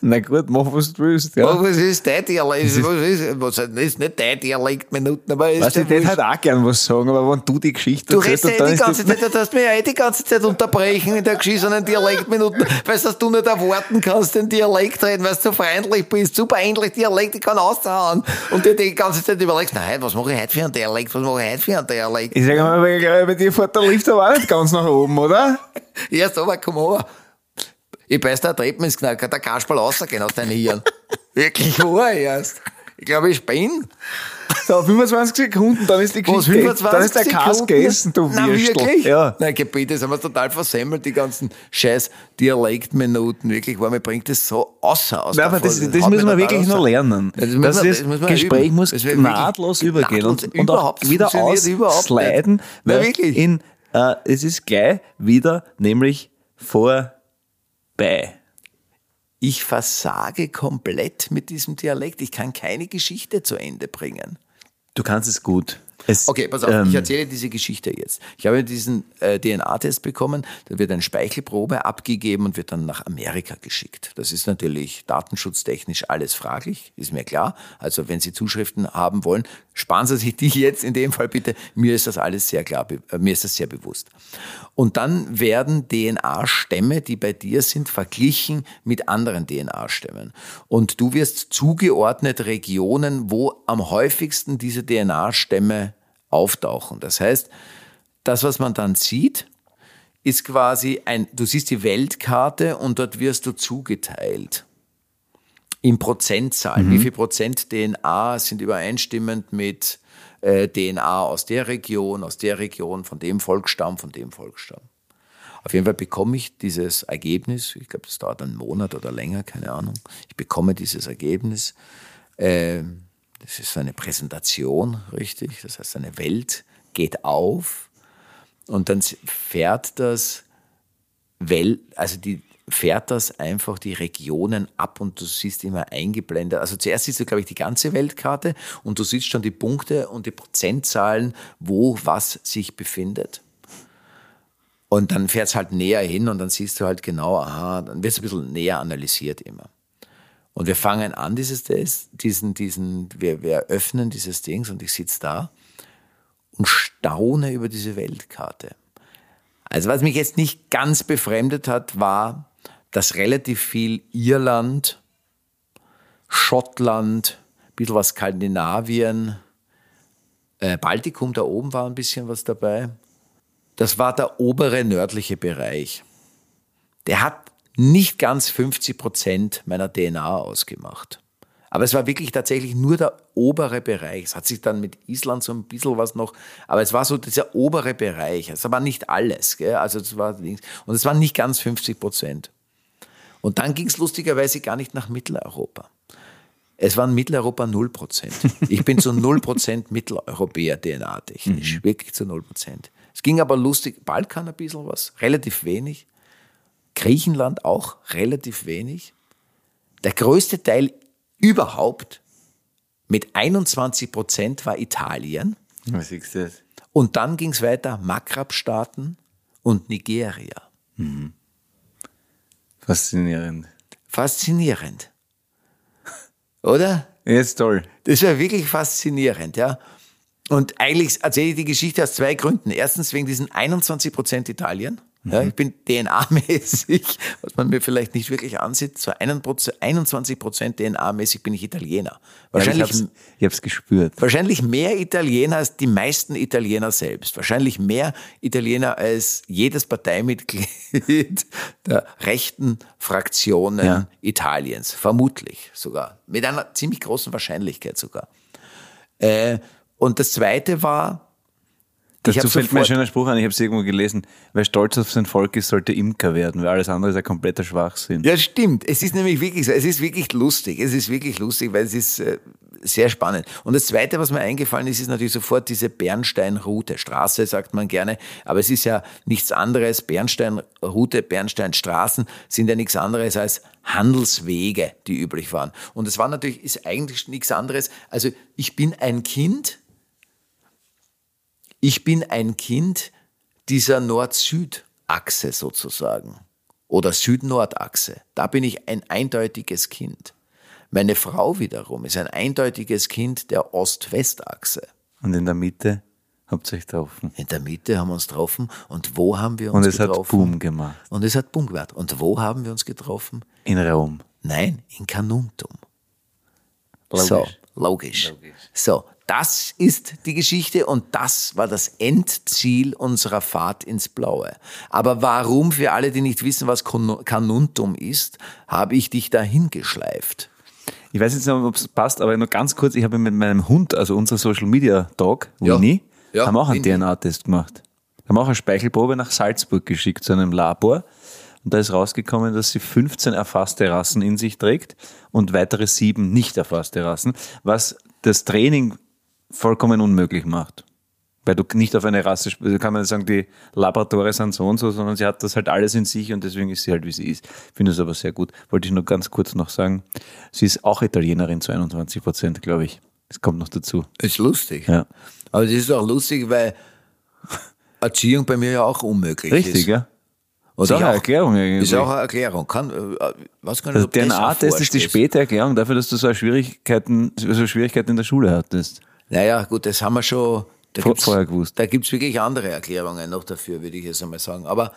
A: Na gut, mach was du willst, ja.
B: Ja. Was ist dein Dialekt? Was ist, was ist nicht dein Dialektminuten, aber ist
A: Weißt ich
B: wurscht.
A: halt auch gern was sagen, aber wenn du die Geschichte
B: Du redest ja die
A: ist
B: ganze Zeit, du hast mich ja eh die ganze Zeit unterbrechen in der geschissenen Dialektminuten, weil dass du nicht erwarten kannst, den Dialekt reden, weil du so freundlich bist, super endlich Dialekt, ich kann aushauen. Und dir die ganze Zeit überlegst, nein, was mache ich heute für einen Dialekt, was mache ich heute für einen Dialekt?
A: Ich sage mal, bei dir fährt der Lift aber auch nicht ganz nach oben, oder?
B: Erst aber, komm over. Ich beiß da Treppen ins Knacker, der Kasperl rausgehen aus deinen Hirn. [laughs] Wirklich wahr erst. Ich glaube, ich bin.
A: So, 25 Sekunden, dann ist die
B: Was,
A: Geschichte,
B: 25
A: dann ist der Kass gegessen, du
B: Na,
A: Würstel.
B: wirklich?
A: Ja.
B: Nein, Gebete, das haben wir total versemmelt, die ganzen scheiß Dialektminuten. Wirklich, mir bringt das so außer aus
A: Nein,
B: der
A: aber das, das
B: haut
A: müssen wir wirklich
B: außer.
A: noch lernen.
B: Ja, das
A: Das, ist,
B: das wir
A: Gespräch
B: üben.
A: muss
B: Das
A: nahtlos übergehen und, und
B: überhaupt
A: wieder
B: Na,
A: weil
B: wirklich.
A: in, äh, es ist gleich wieder, nämlich vorbei.
B: Ich versage komplett mit diesem Dialekt. Ich kann keine Geschichte zu Ende bringen.
A: Du kannst es gut. Es,
B: Okay, pass auf,
A: ähm,
B: ich erzähle diese Geschichte jetzt. Ich habe diesen äh, DNA-Test bekommen, da wird eine Speichelprobe abgegeben und wird dann nach Amerika geschickt. Das ist natürlich datenschutztechnisch alles fraglich, ist mir klar. Also wenn Sie Zuschriften haben wollen, sparen Sie sich die jetzt in dem Fall bitte. Mir ist das alles sehr klar, äh, mir ist das sehr bewusst. Und dann werden DNA-Stämme, die bei dir sind, verglichen mit anderen DNA-Stämmen. Und du wirst zugeordnet Regionen, wo am häufigsten diese DNA-Stämme auftauchen. Das heißt, das, was man dann sieht, ist quasi ein, du siehst die Weltkarte und dort wirst du zugeteilt. In Prozentzahlen. Wie viel Prozent DNA sind übereinstimmend mit äh, DNA aus der Region, aus der Region, von dem Volksstamm, von dem Volksstamm. Auf jeden Fall bekomme ich dieses Ergebnis, ich glaube, das dauert einen Monat oder länger, keine Ahnung. Ich bekomme dieses Ergebnis. Äh, das ist eine Präsentation, richtig. Das heißt, eine Welt geht auf und dann fährt das Welt, also die fährt das einfach die Regionen ab und du siehst immer eingeblendet. Also zuerst siehst du, glaube ich, die ganze Weltkarte und du siehst schon die Punkte und die Prozentzahlen, wo was sich befindet. Und dann fährt es halt näher hin und dann siehst du halt genau, aha, dann wird es ein bisschen näher analysiert immer. Und wir fangen an, dieses Test, diesen, diesen, wir, wir öffnen dieses Dings und ich sitze da und staune über diese Weltkarte. Also was mich jetzt nicht ganz befremdet hat, war, dass relativ viel Irland, Schottland, ein bisschen was Skandinavien, äh, Baltikum, da oben war ein bisschen was dabei. Das war der obere nördliche Bereich. Der hat nicht ganz 50 Prozent meiner DNA ausgemacht. Aber es war wirklich tatsächlich nur der obere Bereich. Es hat sich dann mit Island so ein bisschen was noch, aber es war so dieser obere Bereich. Es war nicht alles. Gell? Also es war, und es waren nicht ganz 50 Prozent. Und dann ging es lustigerweise gar nicht nach Mitteleuropa. Es waren Mitteleuropa 0 Prozent. Ich bin zu 0 Prozent [laughs] Mitteleuropäer DNA-technisch. Wirklich zu 0 Prozent. Es ging aber lustig, Balkan ein bisschen was, relativ wenig. Griechenland auch relativ wenig. Der größte Teil überhaupt mit 21 Prozent war Italien.
A: Was ist das?
B: Und dann ging es weiter Maghreb-Staaten und Nigeria.
A: Faszinierend.
B: Faszinierend. Oder?
A: Ja, ist toll.
B: Das war wirklich faszinierend, ja. Und eigentlich erzähle ich die Geschichte aus zwei Gründen. Erstens wegen diesen 21 Prozent Italien. Ja, ich bin DNA-mäßig, [laughs] was man mir vielleicht nicht wirklich ansieht, so 21 Prozent DNA-mäßig bin ich Italiener. Wahrscheinlich,
A: ich hab's, ich hab's gespürt.
B: wahrscheinlich mehr Italiener als die meisten Italiener selbst. Wahrscheinlich mehr Italiener als jedes Parteimitglied [laughs] der rechten Fraktionen
A: Ja.
B: Italiens. Vermutlich sogar. Mit einer ziemlich großen Wahrscheinlichkeit sogar. Äh, und das zweite war,
A: Dazu fällt mir ein schöner Spruch an, ich habe es irgendwo gelesen. Wer stolz auf sein Volk ist, sollte Imker werden, weil alles andere ist ein kompletter Schwachsinn.
B: Ja, stimmt. Es ist nämlich wirklich so. Es ist wirklich lustig. Es ist wirklich lustig, weil es ist äh, sehr spannend. Und das Zweite, was mir eingefallen ist, ist natürlich sofort diese Bernsteinroute. Straße sagt man gerne, aber es ist ja nichts anderes. Bernsteinroute, Bernsteinstraßen sind ja nichts anderes als Handelswege, die üblich waren. Und es war natürlich, ist eigentlich nichts anderes. Also ich bin ein Kind, ich bin ein Kind dieser Nord-Süd-Achse sozusagen oder Süd-Nord-Achse. Da bin ich ein eindeutiges Kind. Meine Frau wiederum ist ein eindeutiges Kind der Ost-West-Achse.
A: Und in der Mitte habt ihr euch getroffen.
B: In der Mitte haben wir uns getroffen. Und wo haben wir
A: Und
B: uns
A: es hat
B: getroffen?
A: Boom gemacht.
B: Und es hat Boom gemacht. Und wo haben wir uns getroffen?
A: In Rom.
B: Nein, in Canuntum.
A: Logisch.
B: So, logisch. So, das ist die Geschichte und das war das Endziel unserer Fahrt ins Blaue. Aber warum, für alle, die nicht wissen, was Canuntum ist, habe ich dich dahin geschleift?
A: Ich weiß jetzt nicht, ob es passt, aber nur ganz kurz, ich habe mit meinem Hund, also unser Social Media Dog,
B: Ja.
A: Winnie,
B: Ja,
A: haben auch einen. DNA-Test gemacht. Haben auch eine Speichelprobe nach Salzburg geschickt zu einem Labor. Und da ist rausgekommen, dass sie 15 erfasste Rassen in sich trägt und weitere sieben nicht erfasste Rassen, was das Training vollkommen unmöglich macht. Weil du nicht auf eine Rasse, also kann man sagen, die Labradore sind so und so, sondern sie hat das halt alles in sich und deswegen ist sie halt, wie sie ist. Finde es aber sehr gut. Wollte ich nur ganz kurz noch sagen. Sie ist auch Italienerin zu 21 Prozent, glaube ich. Das kommt noch dazu.
B: Ist lustig.
A: Ja.
B: Aber das ist auch lustig, weil Erziehung bei mir ja auch unmöglich ist.
A: Richtig, ja? Ist auch eine Erklärung irgendwie.
B: Ist auch eine Erklärung. Kann, äh, was kann
A: Also DNA-Test ist die späte Erklärung dafür, dass du so Schwierigkeiten, so Schwierigkeiten in der Schule hattest.
B: Naja, gut, das haben wir schon. Da
A: Vor- vorher gewusst.
B: Da gibt's wirklich andere Erklärungen noch dafür, würde ich jetzt einmal sagen. Aber,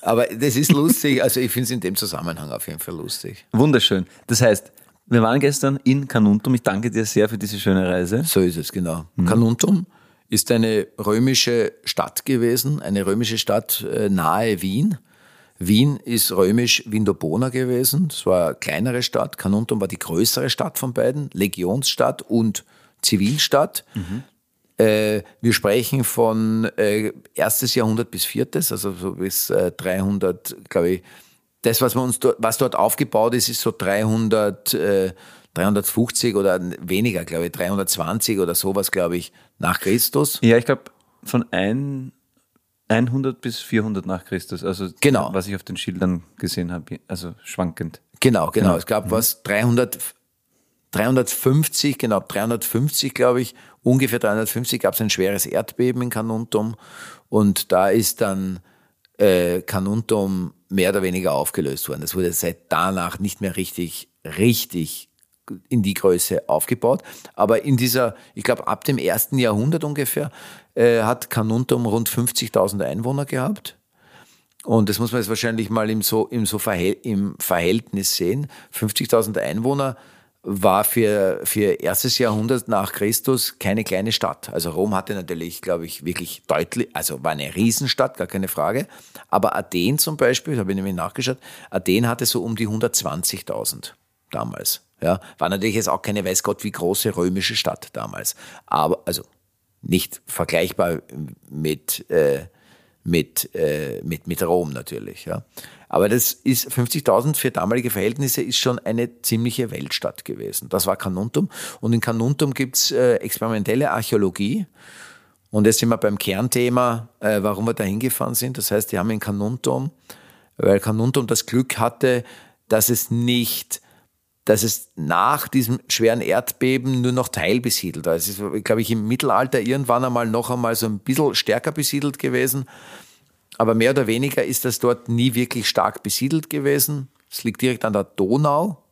B: aber das ist lustig. Also ich finde es in dem Zusammenhang auf jeden Fall lustig.
A: Wunderschön. Das heißt, wir waren gestern in Canuntum. Ich danke dir sehr für diese schöne Reise.
B: So ist es, genau. Canuntum ist eine römische Stadt gewesen, eine römische Stadt äh, nahe Wien. Wien ist römisch Vindobona gewesen. Das war eine kleinere Stadt. Carnuntum war die größere Stadt von beiden, Legionsstadt und Zivilstadt. Äh, wir sprechen von äh, erstes Jahrhundert bis viertes, also so bis äh, 300, glaube ich. Das, was, wir uns dort, was dort aufgebaut ist, ist so 300, äh, 350 oder weniger, glaube ich, 320 oder sowas, glaube ich, nach Christus.
A: Ja, ich glaube von ein, 100 bis 400 nach Christus. Also
B: Genau.
A: was ich auf den Schildern gesehen habe. Also schwankend.
B: Genau, genau.
A: Genau.
B: Es gab was 300, 350, genau 350, glaube ich, ungefähr 350 gab es ein schweres Erdbeben in Carnuntum und da ist dann äh, Carnuntum mehr oder weniger aufgelöst worden. Das wurde seit danach nicht mehr richtig, richtig in die Größe aufgebaut. Aber in dieser, ich glaube, ab dem ersten Jahrhundert ungefähr äh, hat Carnuntum rund 50.000 Einwohner gehabt. Und das muss man jetzt wahrscheinlich mal im, so, im, so Verhält, im Verhältnis sehen. 50.000 Einwohner war für, für erstes Jahrhundert nach Christus keine kleine Stadt. Also Rom hatte natürlich, glaube ich, wirklich deutlich, also war eine Riesenstadt, gar keine Frage. Aber Athen zum Beispiel, habe ich nämlich nachgeschaut, Athen hatte so um die 120.000 damals. Ja, war natürlich jetzt auch keine weiß Gott wie große römische Stadt damals. Aber, also nicht vergleichbar mit, äh, mit, äh, mit, mit Rom natürlich. Ja. Aber das ist 50.000 für damalige Verhältnisse ist schon eine ziemliche Weltstadt gewesen. Das war Carnuntum. Und in Carnuntum gibt's äh, experimentelle Archäologie. Und jetzt sind wir beim Kernthema, äh, warum wir da hingefahren sind. Das heißt, die haben in Carnuntum, weil Carnuntum das Glück hatte, dass es nicht dass es nach diesem schweren Erdbeben nur noch teilbesiedelt war. Es ist, glaube ich, im Mittelalter irgendwann einmal noch einmal so ein bisschen stärker besiedelt gewesen. Aber mehr oder weniger ist das dort nie wirklich stark besiedelt gewesen. Es liegt direkt an der Donau.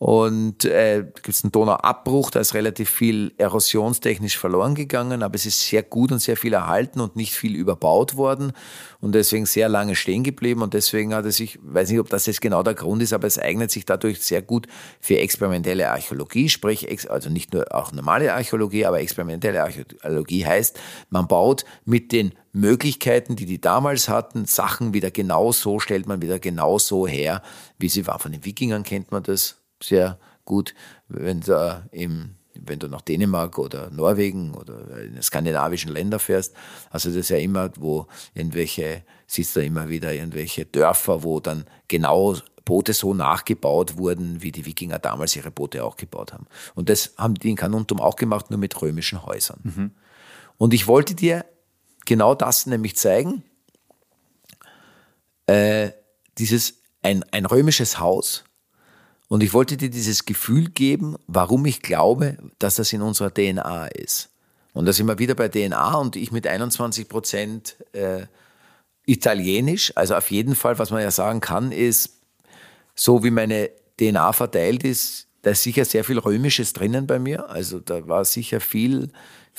B: Und äh, gibt es einen Donauabbruch, da ist relativ viel erosionstechnisch verloren gegangen, aber es ist sehr gut und sehr viel erhalten und nicht viel überbaut worden und deswegen sehr lange stehen geblieben und deswegen hat es sich, weiß nicht, ob das jetzt genau der Grund ist, aber es eignet sich dadurch sehr gut für experimentelle Archäologie, sprich, also nicht nur auch normale Archäologie, aber experimentelle Archäologie heißt, man baut mit den Möglichkeiten, die die damals hatten, Sachen wieder genau so, stellt man wieder genau so her, wie sie war. Von den Wikingern kennt man das sehr gut, wenn du, im, wenn du nach Dänemark oder Norwegen oder in skandinavischen Länder fährst. Also das ist ja immer, wo irgendwelche, siehst du immer wieder irgendwelche Dörfer, wo dann genau Boote so nachgebaut wurden, wie die Wikinger damals ihre Boote auch gebaut haben. Und das haben die in Carnuntum auch gemacht, nur mit römischen Häusern. Und ich wollte dir genau das nämlich zeigen. Äh, dieses, ein, ein römisches Haus. Und ich wollte dir dieses Gefühl geben, warum ich glaube, dass das in unserer DNA ist. Und da sind wir wieder bei DNA und ich mit 21 Prozent äh, Italienisch. Also auf jeden Fall, was man ja sagen kann, ist, so wie meine DNA verteilt ist, da ist sicher sehr viel Römisches drinnen bei mir. Also da war sicher viel,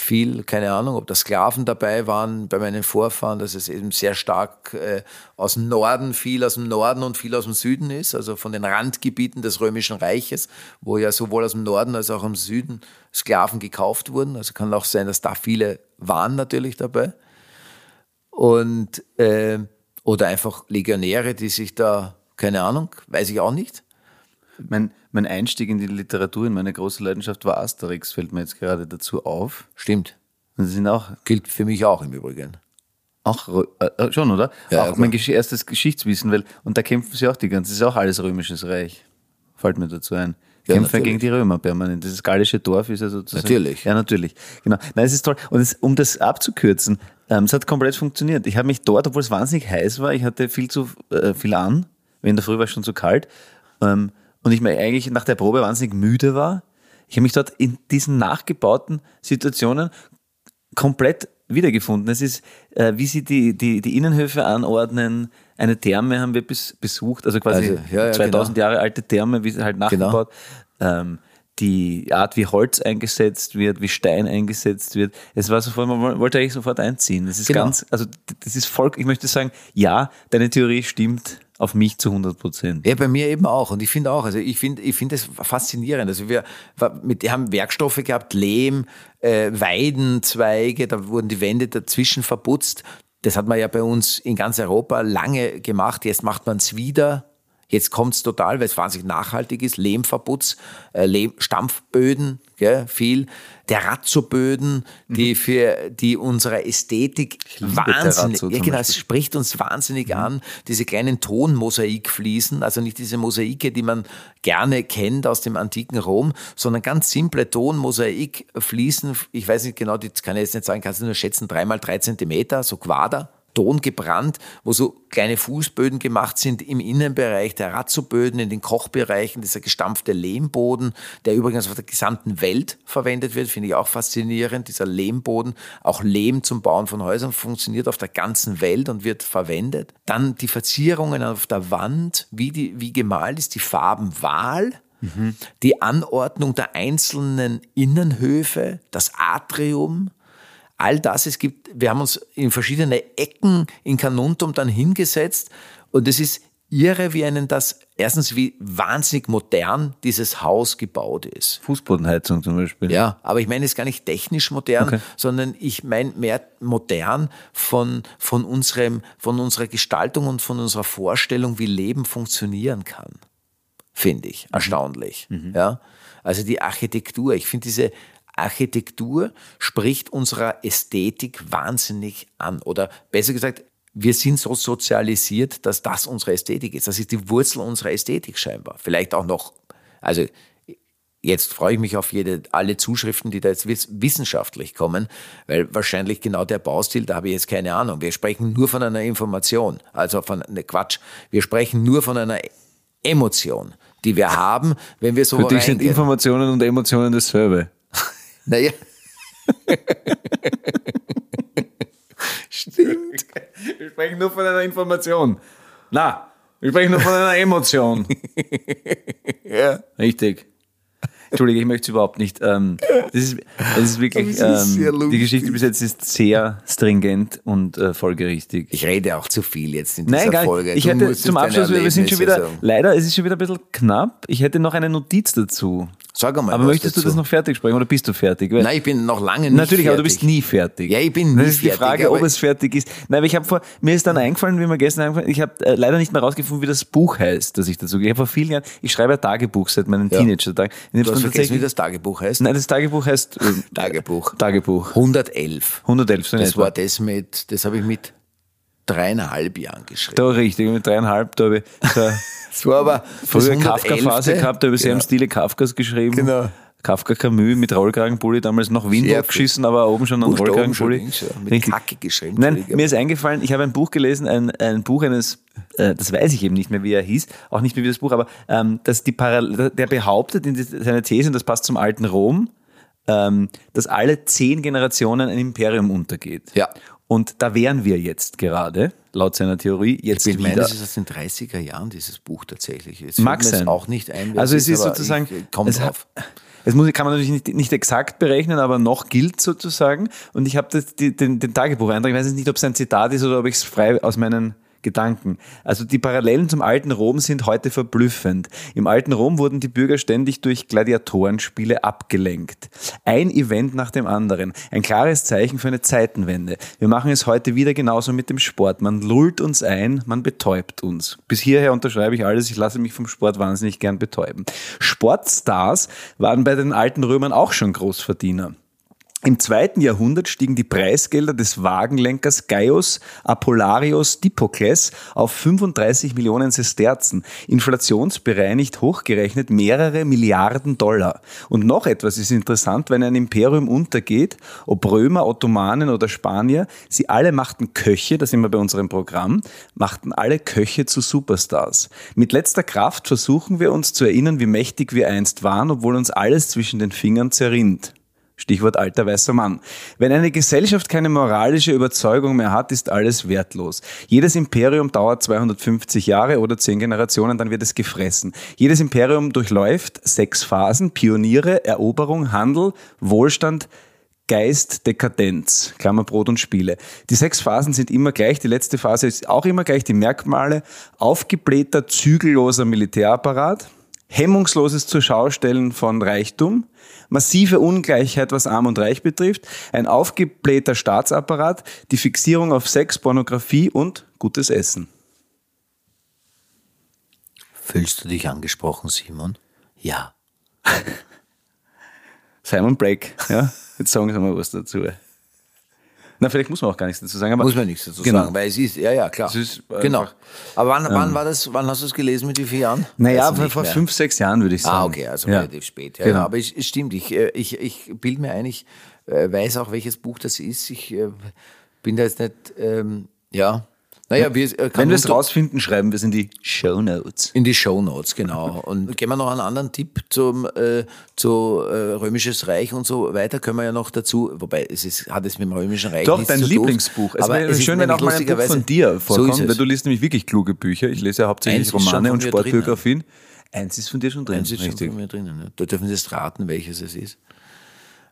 B: viel, keine Ahnung, ob da Sklaven dabei waren bei meinen Vorfahren, dass es eben sehr stark äh, aus dem Norden, viel aus dem Norden und viel aus dem Süden ist, also von den Randgebieten des Römischen Reiches, wo ja sowohl aus dem Norden als auch im Süden Sklaven gekauft wurden. Also kann auch sein, dass da viele waren natürlich dabei. Und äh, oder einfach Legionäre, die sich da, keine Ahnung, weiß ich auch nicht.
A: Mein, mein Einstieg in die Literatur, in meine große Leidenschaft war Asterix, fällt mir jetzt gerade dazu auf.
B: Stimmt.
A: Und sind auch,
B: Gilt für mich auch im Übrigen.
A: auch Rö- äh, schon, oder?
B: Ja,
A: auch
B: ja,
A: mein Gesch erstes Geschichtswissen, weil, und da kämpfen sie auch die ganze, das ist auch alles römisches Reich. Fällt mir dazu ein.
B: Ja,
A: Kämpfen
B: natürlich.
A: gegen die Römer permanent. Dieses gallische Dorf ist ja sozusagen.
B: Natürlich.
A: Ja, natürlich. Genau. Nein, es ist toll. Und es, um das abzukürzen, ähm, es hat komplett funktioniert. Ich habe mich dort, obwohl es wahnsinnig heiß war, ich hatte viel zu äh, viel an, weil in der Früh war es schon zu kalt. Ähm, und ich mir eigentlich nach der Probe wahnsinnig müde war. Ich habe mich dort in diesen nachgebauten Situationen komplett wiedergefunden. Es ist, äh, wie sie die, die, die Innenhöfe anordnen. Eine Therme haben wir bes, besucht, also quasi
B: Also, ja, ja,
A: 2000
B: genau.
A: Jahre alte Therme, wie sie halt nachgebaut. Ähm, die Art, wie Holz eingesetzt wird, wie Stein eingesetzt wird. Es war sofort, man wollte eigentlich sofort einziehen. Das ist
B: Genau.
A: ganz, also das ist voll, ich möchte sagen, ja, deine Theorie stimmt auf mich zu 100 Prozent.
B: Ja, bei mir eben auch. Und ich finde auch, also ich finde ich finde es faszinierend. Also wir mit, haben Werkstoffe gehabt, Lehm, äh, Weidenzweige, da wurden die Wände dazwischen verputzt. Das hat man ja bei uns in ganz Europa lange gemacht. Jetzt macht man es wieder. Jetzt kommt es total, weil es wahnsinnig nachhaltig ist. Lehmverputz, äh, Lehm, Stampfböden, gell, viel. Terrazzo-Böden, die für die unsere Ästhetik wahnsinnig, ja, genau, es spricht uns wahnsinnig an. Diese kleinen Tonmosaikfliesen, also nicht diese Mosaike, die man gerne kennt aus dem antiken Rom, sondern ganz simple Tonmosaikfliesen. Ich weiß nicht genau, das kann ich jetzt nicht sagen, kannst du nur schätzen, dreimal drei Zentimeter, so Quader. Ton gebrannt, wo so kleine Fußböden gemacht sind im Innenbereich, der Razzoböden in den Kochbereichen, dieser gestampfte Lehmboden, der übrigens auf der gesamten Welt verwendet wird, finde ich auch faszinierend, dieser Lehmboden. Auch Lehm zum Bauen von Häusern funktioniert auf der ganzen Welt und wird verwendet. Dann die Verzierungen auf der Wand, wie, die, wie gemalt ist, die Farbenwahl, die Anordnung der einzelnen Innenhöfe, das Atrium, all das, es gibt, wir haben uns in verschiedene Ecken in Carnuntum dann hingesetzt und es ist irre, wie einen das, erstens wie wahnsinnig modern dieses Haus gebaut ist.
A: Fußbodenheizung zum Beispiel.
B: Ja, aber ich meine es gar nicht technisch modern,
A: Okay.
B: sondern ich meine mehr modern von, von, unserem, von unserer Gestaltung und von unserer Vorstellung, wie Leben funktionieren kann. Finde ich erstaunlich. Ja? Also die Architektur, ich finde diese Architektur spricht unserer Ästhetik wahnsinnig an. Oder besser gesagt, wir sind so sozialisiert, dass das unsere Ästhetik ist. Das ist die Wurzel unserer Ästhetik scheinbar. Vielleicht auch noch, also Jetzt freue ich mich auf jede, alle Zuschriften, die da jetzt wiss- wissenschaftlich kommen, weil wahrscheinlich genau der Baustil, da habe ich jetzt keine Ahnung. Wir sprechen nur von einer Information, also von, ne Quatsch, wir sprechen nur von einer Emotion, die wir haben, wenn wir so
A: Für dich sind. Informationen und Emotionen dasselbe.
B: Naja. Stimmt.
A: Wir sprechen nur von einer Information. Na, wir sprechen nur von einer Emotion. [laughs]
B: Ja.
A: Richtig. Entschuldige, ich möchte es überhaupt nicht. Ähm, das, ist, das ist wirklich,
B: es ist
A: ähm, die. Geschichte bis jetzt ist sehr stringent und äh, folgerichtig.
B: Ich rede auch zu viel jetzt in dieser
A: Nein, gar
B: Folge.
A: nicht. Ich
B: Du
A: hätte zum Abschluss, wir sind schon wieder,
B: sagen.
A: leider, es ist schon wieder ein bisschen knapp. Ich hätte noch eine Notiz dazu.
B: Sag einmal
A: Aber möchtest du
B: dazu.
A: das noch fertig sprechen oder bist du fertig? Weil-
B: Nein, ich bin noch lange nicht
A: Natürlich, aber du
B: fertig.
A: bist nie fertig.
B: Ja, ich bin nie
A: Das ist die
B: fertig,
A: Frage, ob es fertig ist. Nein, aber ich habe vor, mir ist dann eingefallen, wie mir gestern eingefallen, ich habe äh, leider nicht mehr rausgefunden, wie das Buch heißt, das ich dazu gehe. Vor vielen Jahren, ich schreibe ein Tagebuch seit meinen
B: Ja.
A: Teenager-Tagen.
B: Du hast vergessen, wie das Tagebuch heißt?
A: Nein, das Tagebuch heißt äh,
B: Tagebuch.
A: Tagebuch.
B: 111.
A: 111, so
B: Das
A: etwa.
B: war das mit, das habe ich mit dreieinhalb Jahren geschrieben.
A: Da richtig, mit dreieinhalb, da habe ich [laughs]
B: Das war aber
A: früher Kafka-Phase
B: 111.
A: gehabt, da habe ich sehr im
B: Genau.
A: Stile Kafkas geschrieben.
B: Genau.
A: Kafka Camus mit Rollkragenpulli, damals noch Wind
B: Sehr
A: abgeschissen, aber oben schon ein Rollkragenpulli.
B: Mit
A: Richtig.
B: Kacke geschrieben.
A: Nein, mir ist eingefallen, ich habe ein Buch gelesen, ein, ein Buch eines, äh, das weiß ich eben nicht mehr, wie er hieß, auch nicht mehr wie das Buch, aber ähm, dass die der behauptet in die, seine These, und das passt zum alten Rom, ähm, dass alle zehn Generationen ein Imperium untergeht.
B: Ja.
A: Und da wären wir jetzt gerade, laut seiner Theorie, jetzt
B: ich meine,
A: wieder.
B: das ist aus den 30er Jahren, dieses Buch tatsächlich. Es
A: Mag
B: jetzt
A: sein.
B: auch nicht ein.
A: Also es ist
B: aber
A: sozusagen,
B: Ich, komm
A: es,
B: drauf.
A: es muss, kann man natürlich nicht, nicht exakt berechnen, aber noch gilt sozusagen. Und ich habe das- den, den Tagebucheintrag, ich weiß jetzt nicht, ob es ein Zitat ist oder ob ich es frei aus meinen Gedanken. Also die Parallelen zum alten Rom sind heute verblüffend. Im alten Rom wurden die Bürger ständig durch Gladiatorenspiele abgelenkt. Ein Event nach dem anderen. Ein klares Zeichen für eine Zeitenwende. Wir machen es heute wieder genauso mit dem Sport. Man lullt uns ein, man betäubt uns. Bis hierher unterschreibe ich alles. Ich lasse mich vom Sport wahnsinnig gern betäuben. Sportstars waren bei den alten Römern auch schon Großverdiener. Im zweiten Jahrhundert stiegen die Preisgelder des Wagenlenkers Gaius Apollarius Dippokles auf 35 Millionen Sesterzen, inflationsbereinigt hochgerechnet mehrere Milliarden Dollar. Und noch etwas ist interessant, wenn ein Imperium untergeht, ob Römer, Ottomanen oder Spanier, sie alle machten Köche, das sind wir bei unserem Programm, machten alle Köche zu Superstars. Mit letzter Kraft versuchen wir uns zu erinnern, wie mächtig wir einst waren, obwohl uns alles zwischen den Fingern zerrinnt. Stichwort alter weißer Mann. Wenn eine Gesellschaft keine moralische Überzeugung mehr hat, ist alles wertlos. Jedes Imperium dauert 250 Jahre oder zehn Generationen, dann wird es gefressen. Jedes Imperium durchläuft sechs Phasen, Pioniere, Eroberung, Handel, Wohlstand, Geist, Dekadenz, Klammer Brot und Spiele. Die sechs Phasen sind immer gleich, die letzte Phase ist auch immer gleich, die Merkmale, aufgeblähter, zügelloser Militärapparat, hemmungsloses Zurschaustellen von Reichtum, massive Ungleichheit, was Arm und Reich betrifft, ein aufgeblähter Staatsapparat, die Fixierung auf Sex, Pornografie und gutes Essen.
B: Fühlst du dich angesprochen, Simon? Ja. [laughs]
A: Simon Break, ja, jetzt sagen Sie mal was dazu. Na, vielleicht muss man auch gar nichts dazu sagen,
B: Muss man nichts dazu
A: Genau.
B: sagen, weil es ist, ja, ja, klar.
A: Ist
B: genau. Aber wann, wann war das, wann hast du es gelesen, mit wie vielen Jahren?
A: Naja, vor, vor fünf, sechs Jahren würde ich sagen.
B: Ah, okay, also
A: Ja.
B: relativ spät. Ja,
A: Genau.
B: aber es, es stimmt, ich, äh, ich, ich bilde mir ein, ich äh, weiß auch, welches Buch das ist. Ich äh, bin da jetzt nicht, ähm, ja. Naja, wir, äh,
A: Wenn wir es rausfinden, schreiben wir es in die Show Notes.
B: In die Show Notes, genau. Und geben wir noch einen anderen Tipp zum äh, zu äh, Römisches Reich und so weiter, können wir ja noch dazu, wobei es ist, hat es mit dem Römischen Reich
A: Doch,
B: nichts
A: dein
B: zu tun.
A: Lieblingsbuch. Es wäre
B: es
A: schön, wenn auch mal ein Buch von dir
B: So
A: vorkommt,
B: ist
A: weil
B: es.
A: du liest nämlich wirklich kluge Bücher. Ich lese ja hauptsächlich
B: Eins schon
A: Romane und Sportbiografien. Eins ist von dir schon drin,
B: Eins ist schon
A: richtig.
B: von mir drinnen. Ne? Da dürfen Sie jetzt raten, welches es ist.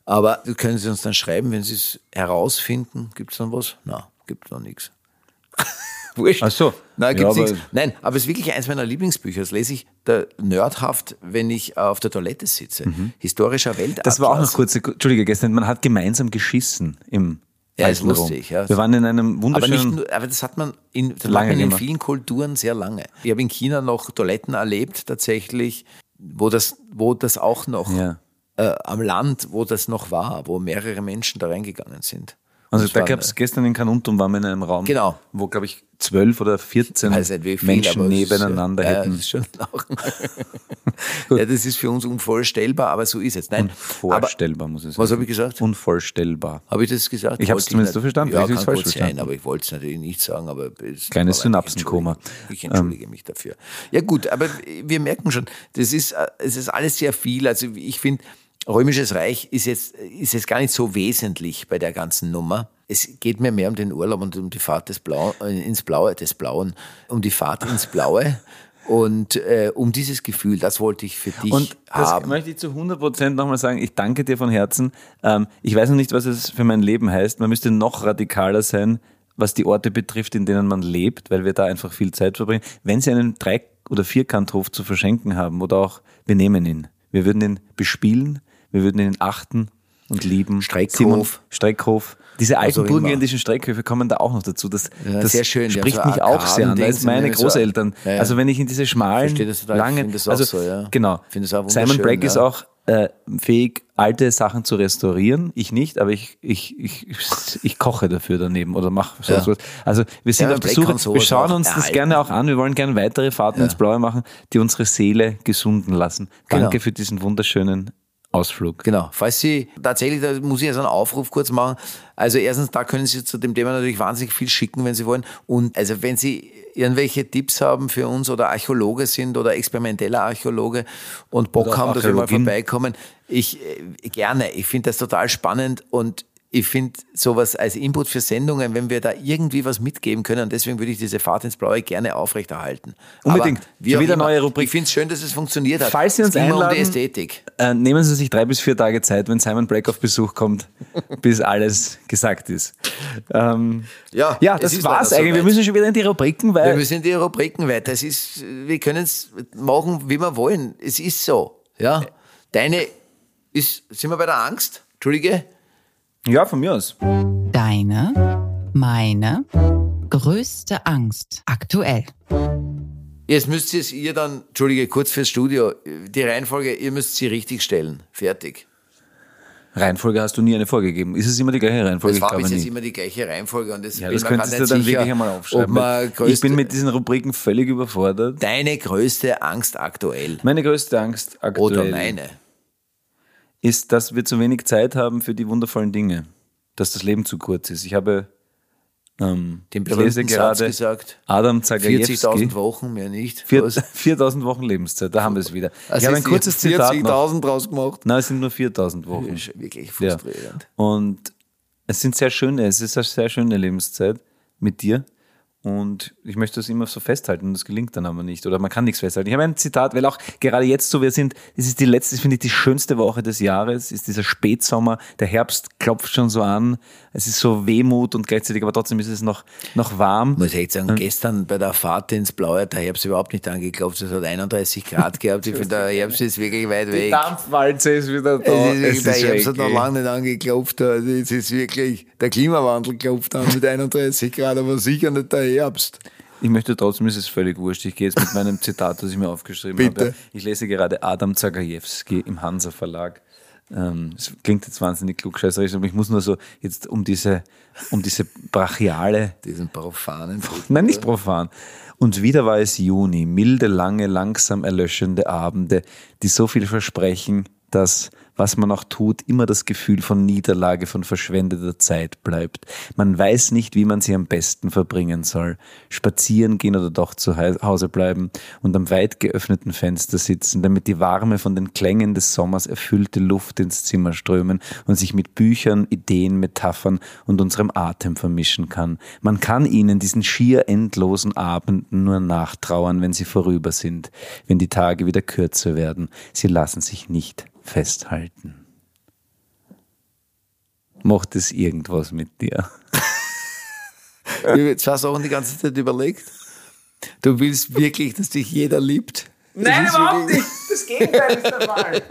B: Aber können Sie uns dann schreiben, wenn Sie es herausfinden, gibt es dann was? Na, gibt noch nichts. Wurscht.
A: Ach so.
B: Nein,
A: Ja,
B: gibt's
A: aber-
B: nichts. Nein, aber es ist wirklich eins meiner Lieblingsbücher. Das lese ich da nerdhaft, wenn ich auf der Toilette sitze. Historischer Weltatlas.
A: Mhm. Das war auch noch kurz, Entschuldige, gestern, man hat gemeinsam geschissen im
B: Ja, ist lustig, ja.
A: Wir waren in einem
B: Aber, nicht
A: wunderschönen...
B: nur, aber das hat man in, das
A: Lange
B: man in vielen Kulturen sehr lange. Ich habe in China noch Toiletten erlebt, tatsächlich, wo das, wo das auch noch
A: Ja.
B: äh, am Land, wo das noch war, wo mehrere Menschen da reingegangen sind.
A: Also
B: Das
A: da gab es gestern in Kanuntum, waren wir in einem Raum,
B: Genau.
A: wo, glaube ich, zwölf oder vierzehn
B: viel,
A: Menschen
B: aber es ist,
A: nebeneinander
B: ja,
A: hätten.
B: Das ist schon auch, [laughs] ja, das ist für uns unvorstellbar, aber so ist es. Nein, aber,
A: Unvorstellbar, muss ich sagen.
B: was habe ich gesagt?
A: Unvorstellbar.
B: Habe ich das gesagt?
A: Ich hab's
B: Wollte
A: zumindest so verstanden,
B: Ja,
A: vielleicht
B: kann
A: falsch
B: gut sein,
A: verstanden.
B: aber ich wollte es natürlich nicht sagen. Aber es
A: Kleines
B: aber
A: Synapsenkoma. Ähm.
B: Ich entschuldige, ich entschuldige mich dafür. Ja gut, aber wir merken schon, das ist, äh, es ist alles sehr viel. Also ich finde, Römisches Reich ist jetzt, ist jetzt gar nicht so wesentlich bei der ganzen Nummer. Es geht mir mehr um den Urlaub und um die Fahrt des Blau, äh, ins Blaue, des Blauen, um die Fahrt ins Blaue. Und äh, um dieses Gefühl, das wollte ich für dich
A: Und das
B: haben.
A: möchte ich zu 100 Prozent nochmal sagen. Ich danke dir von Herzen. Ähm, ich weiß noch nicht, was es für mein Leben heißt. Man müsste noch radikaler sein, was die Orte betrifft, in denen man lebt, weil wir da einfach viel Zeit verbringen. Wenn Sie einen Drei- oder Vierkanthof zu verschenken haben oder auch, wir nehmen ihn. Wir würden ihn bespielen, wir würden ihn achten und lieben.
B: Streckhof.
A: Simon, Streckhof. Diese alten
B: immer.
A: burgenländischen Streckhöfe kommen da auch noch dazu. Das,
B: Ja,
A: das
B: sehr schön.
A: Spricht
B: so
A: mich auch sehr an. Da
B: Arkaden-Dings
A: ist meine. Großeltern.
B: Ja, ja.
A: Also wenn ich in diese schmalen,
B: Verstehe das
A: langen,
B: das
A: also
B: so,
A: genau.
B: Das
A: Simon
B: ja.
A: ist auch äh, fähig, alte Sachen zu restaurieren. Ich nicht, aber ich, ich, ich, ich koche dafür daneben oder mache so
B: Ja.
A: was. Also wir sind auf der Suche, wir
B: sowas
A: schauen uns das gerne auch an. Wir wollen gerne weitere Fahrten ins Blaue machen, die unsere Seele gesunden lassen. Danke
B: Genau.
A: für diesen wunderschönen Ausflug.
B: Genau. Falls Sie tatsächlich, da muss ich jetzt einen Aufruf kurz machen. Also erstens, da können Sie zu dem Thema natürlich wahnsinnig viel schicken, wenn Sie wollen. Und also wenn Sie irgendwelche Tipps haben für uns oder Archäologe sind oder experimenteller Archäologe und Bock haben, dass wir mal vorbeikommen, ich äh, gerne. Ich finde das total spannend und ich finde sowas als Input für Sendungen, wenn wir da irgendwie was mitgeben können, und deswegen würde ich diese Fahrt ins Blaue gerne aufrechterhalten.
A: Unbedingt.
B: Aber wie
A: wieder
B: immer,
A: neue Rubrik.
B: Ich finde es schön, dass es funktioniert hat.
A: Falls Sie uns
B: es mir um
A: einladen-
B: die Ästhetik.
A: Äh, nehmen Sie sich drei bis vier Tage Zeit, wenn Simon Break auf Besuch kommt, [laughs] bis alles gesagt ist. Ähm,
B: Ja,
A: ja, das
B: ist
A: war's eigentlich. Wir
B: soweit.
A: müssen schon wieder in die Rubriken,
B: Wir
A: weil
B: müssen in die Rubriken weiter. Es ist, wir können es machen, wie wir wollen. Es ist so. Ja. Deine ist, sind wir bei der Angst? Entschuldige?
A: Ja, von mir aus.
D: Deine, meine größte Angst aktuell.
B: Jetzt müsst ihr es ihr dann, Entschuldige, kurz fürs Studio, die Reihenfolge, ihr müsst sie richtig stellen. Fertig.
A: Reihenfolge hast du nie eine vorgegeben. Ist es immer die gleiche Reihenfolge?
B: Es war
A: glaube
B: bis jetzt
A: nie.
B: immer die gleiche Reihenfolge und das
A: Ja, das könntest du dann
B: sicher,
A: wirklich einmal aufschreiben. Ich bin mit diesen Rubriken völlig überfordert.
B: deine größte Angst aktuell.
A: Meine größte Angst aktuell
B: Oder meine.
A: Ist, dass wir zu wenig Zeit haben für die wundervollen Dinge. Dass das Leben zu kurz ist. Ich habe ähm,
B: Den
A: lese
B: berühmten Satz
A: gerade
B: gesagt.
A: Adam Zagajewski.
B: 40.000 Wochen, mehr nicht.
A: Vier-
B: Was? [laughs]
A: 4000 Wochen Lebenszeit, da haben wir es wieder.
B: Also
A: ich habe ein kurzes Zitat noch.
B: 40.000 draus gemacht.
A: Nein, es sind nur 4000 Wochen.
B: Das ist wirklich
A: Ja.
B: frustrierend.
A: Und es sind sehr schöne, es ist eine sehr schöne Lebenszeit mit dir. Und ich möchte das immer so festhalten und das gelingt dann aber nicht. Oder man kann nichts festhalten. Ich habe ein Zitat, weil auch gerade jetzt so, wir sind, es ist die letzte, finde ich, die schönste Woche des Jahres, ist dieser Spätsommer, der Herbst klopft schon so an. Es ist so Wehmut und gleichzeitig, aber trotzdem ist es noch, noch warm.
B: Muss ich echt sagen, gestern bei der Fahrt ins Blaue hat der Herbst überhaupt nicht angeklopft. Es hat 31 Grad [laughs] gehabt. Ich finde, der Herbst ist wirklich weit weg.
A: Dampfwalze ist wieder da.
B: Es ist wirklich, der Herbst hat noch lange nicht angeklopft. Also es ist wirklich, der Klimawandel klopft an mit 31 Grad, aber sicher nicht der Herbst.
A: Ich möchte trotzdem, es ist völlig wurscht. Ich gehe jetzt mit meinem [laughs] Zitat, das ich mir aufgeschrieben
B: Bitte.
A: habe. Ich lese gerade Adam Zagajewski im Hansa Verlag. Ähm, Es klingt jetzt wahnsinnig klugscheißerisch, aber ich muss nur so jetzt um diese, um diese brachiale
B: Diesen profanen.
A: Nein, nicht profan. Und wieder war es Juni, milde, lange, langsam erlöschende Abende, die so viel versprechen, dass, was man auch tut, immer das Gefühl von Niederlage, von verschwendeter Zeit bleibt. Man weiß nicht, wie man sie am besten verbringen soll. Spazieren gehen oder doch zu Hause bleiben und am weit geöffneten Fenster sitzen, damit die warme, von den Klängen des Sommers erfüllte Luft ins Zimmer strömen und sich mit Büchern, Ideen, Metaphern und unserem Atem vermischen kann. Man kann ihnen diesen schier endlosen Abenden nur nachtrauern, wenn sie vorüber sind, wenn die Tage wieder kürzer werden. Sie lassen sich nicht festhalten. Macht es irgendwas mit dir? [laughs]
B: Ich habe zwei Sachen die ganze Zeit überlegt. Du willst wirklich, dass dich jeder liebt?
A: Nein, überhaupt
B: wirklich-
A: nicht. Das Gegenteil ist der Fall.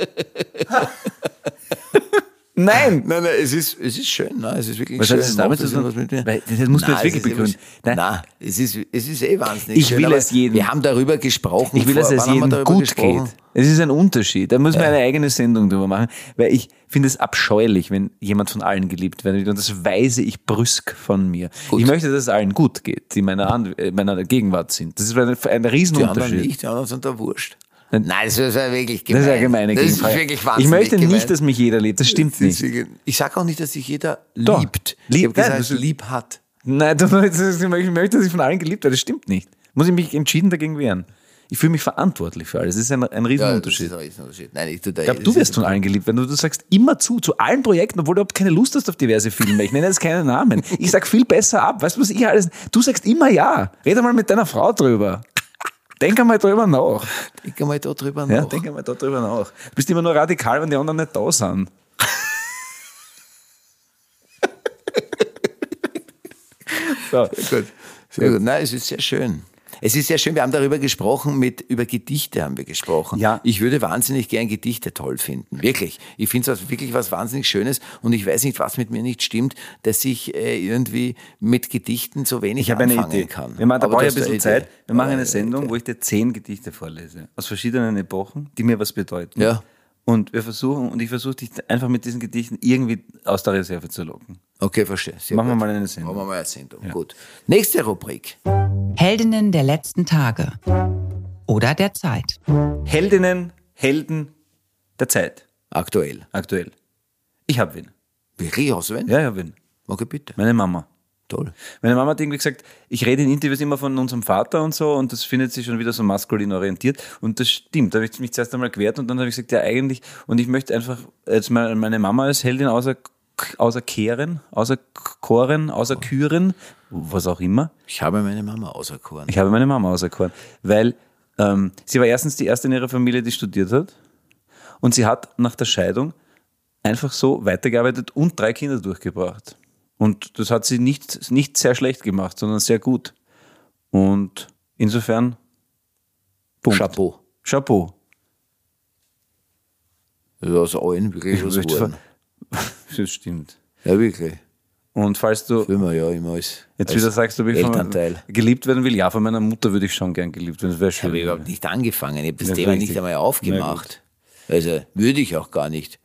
A: [laughs] Nein. [laughs]
B: Nein, nein, es ist, es ist schön. Nein, es ist wirklich
A: Was
B: schön.
A: hat das damit zu tun?
B: was mit mir?
A: Weil, das musst du jetzt wirklich
B: es
A: begründen.
B: Nein,
A: Nein.
B: es, ist, es ist eh wahnsinnig
A: Ich
B: schön.
A: will es jedem-
B: Wir haben darüber gesprochen.
A: Ich will, dass es
B: wir
A: jedem gut
B: gesprochen?
A: geht. Es ist ein Unterschied. Da muss man eine eigene Sendung drüber machen, weil ich finde es abscheulich, wenn jemand von allen geliebt wird. Und das weise ich brüsk von mir.
B: Gut.
A: Ich möchte, dass es allen gut geht, die meiner, äh, meiner Gegenwart sind. Das ist ein, ein
B: Die anderen
A: Riesenunterschied.
B: nicht, die anderen sind da wurscht. Nein, das ist ja wirklich
A: Das
B: gemein.
A: ist eine gemeine
B: Das ist wirklich
A: Ich
B: wahnsinnig
A: möchte
B: gemein.
A: nicht, dass mich jeder liebt. Das stimmt
B: Das
A: nicht.
B: Ich sage auch nicht, dass sich jeder
A: Doch.
B: liebt.
A: Lieb-
B: ich habe gesagt,
A: das-
B: lieb hat.
A: Nein, das ich möchte, dass ich von allen geliebt werde. Das stimmt nicht. Muss ich mich entschieden dagegen wehren. Ich fühle mich verantwortlich für alles. Das ist ein, ein
B: Ja, das
A: Riesenunterschied.
B: ist ein Riesenunterschied. Nein, ich, tu da,
A: Ich glaube,
B: das
A: du wirst von allen geliebt werden. Du sagst immer zu, zu allen Projekten, obwohl du überhaupt keine Lust hast auf diverse Filme. Ich nenne jetzt keine Namen. Ich sag viel besser ab. Weißt du, was ich alles. Du sagst immer ja. Red mal mit deiner Frau drüber. Denk einmal drüber nach.
B: Denk einmal da drüber
A: Ja,
B: nach.
A: denk einmal da drüber nach. Du bist immer nur radikal, wenn die anderen nicht da sind. [laughs] so.
B: Gut. Sehr gut. Nein, es ist sehr schön. Es ist sehr schön, wir haben darüber gesprochen, mit, über Gedichte haben wir gesprochen.
A: Ja.
B: Ich würde wahnsinnig gern Gedichte toll finden. Wirklich. Ich finde es wirklich was wahnsinnig Schönes und ich weiß nicht, was mit mir nicht stimmt, dass ich äh, irgendwie mit Gedichten so wenig
A: Ich habe eine
B: anfangen
A: Idee.
B: kann.
A: Wir machen, da brauche ich ein bisschen
B: eine
A: Zeit. Wir machen eine Sendung, wo ich dir zehn Gedichte vorlese. Aus verschiedenen Epochen, die mir was bedeuten.
B: Ja.
A: Und wir versuchen, und ich versuche dich einfach mit diesen Gedichten irgendwie aus der Reserve zu locken.
B: Okay, verstehe. Sehr
A: Machen wir
B: gut.
A: mal eine Sendung.
B: Machen wir mal eine Sendung. Gut. Nächste Rubrik.
D: Heldinnen der letzten Tage oder der Zeit.
A: Heldinnen, Helden der Zeit.
B: Aktuell.
A: Aktuell. Ich habe wen.
B: Wirklich auswendig?
A: Ja, ich habe wen.
B: Okay, bitte.
A: Meine Mama.
B: Toll.
A: Meine Mama hat irgendwie gesagt, ich rede in Interviews immer von unserem Vater und so und das findet sie schon wieder so maskulin orientiert und das stimmt. Da habe ich mich zuerst einmal gewehrt und dann habe ich gesagt, ja eigentlich und ich möchte einfach jetzt meine Mama als Heldin außer außer Kehren, außer Koren, außer Küren, was auch immer.
B: Ich habe meine Mama auserkoren.
A: Ich habe meine Mama auserkoren, weil ähm, sie war erstens die erste in ihrer Familie, die studiert hat und sie hat nach der Scheidung einfach so weitergearbeitet und drei Kinder durchgebracht. Und das hat sie nicht, nicht sehr schlecht gemacht, sondern sehr gut. Und insofern, Punkt.
B: Chapeau.
A: Chapeau.
B: Also aus allen wirklich was geworden. [laughs]
A: Das stimmt.
B: Ja, wirklich.
A: Und falls du
B: man ja immer als,
A: jetzt
B: als
A: wieder sagst, ob ich von,
B: Elternteil.
A: geliebt werden will, ja, von meiner Mutter würde ich schon gern geliebt werden. Das wäre schön.
B: habe ich überhaupt nicht angefangen. Ich habe das
A: Ja,
B: Thema
A: richtig.
B: nicht einmal aufgemacht. Also würde ich auch gar nicht.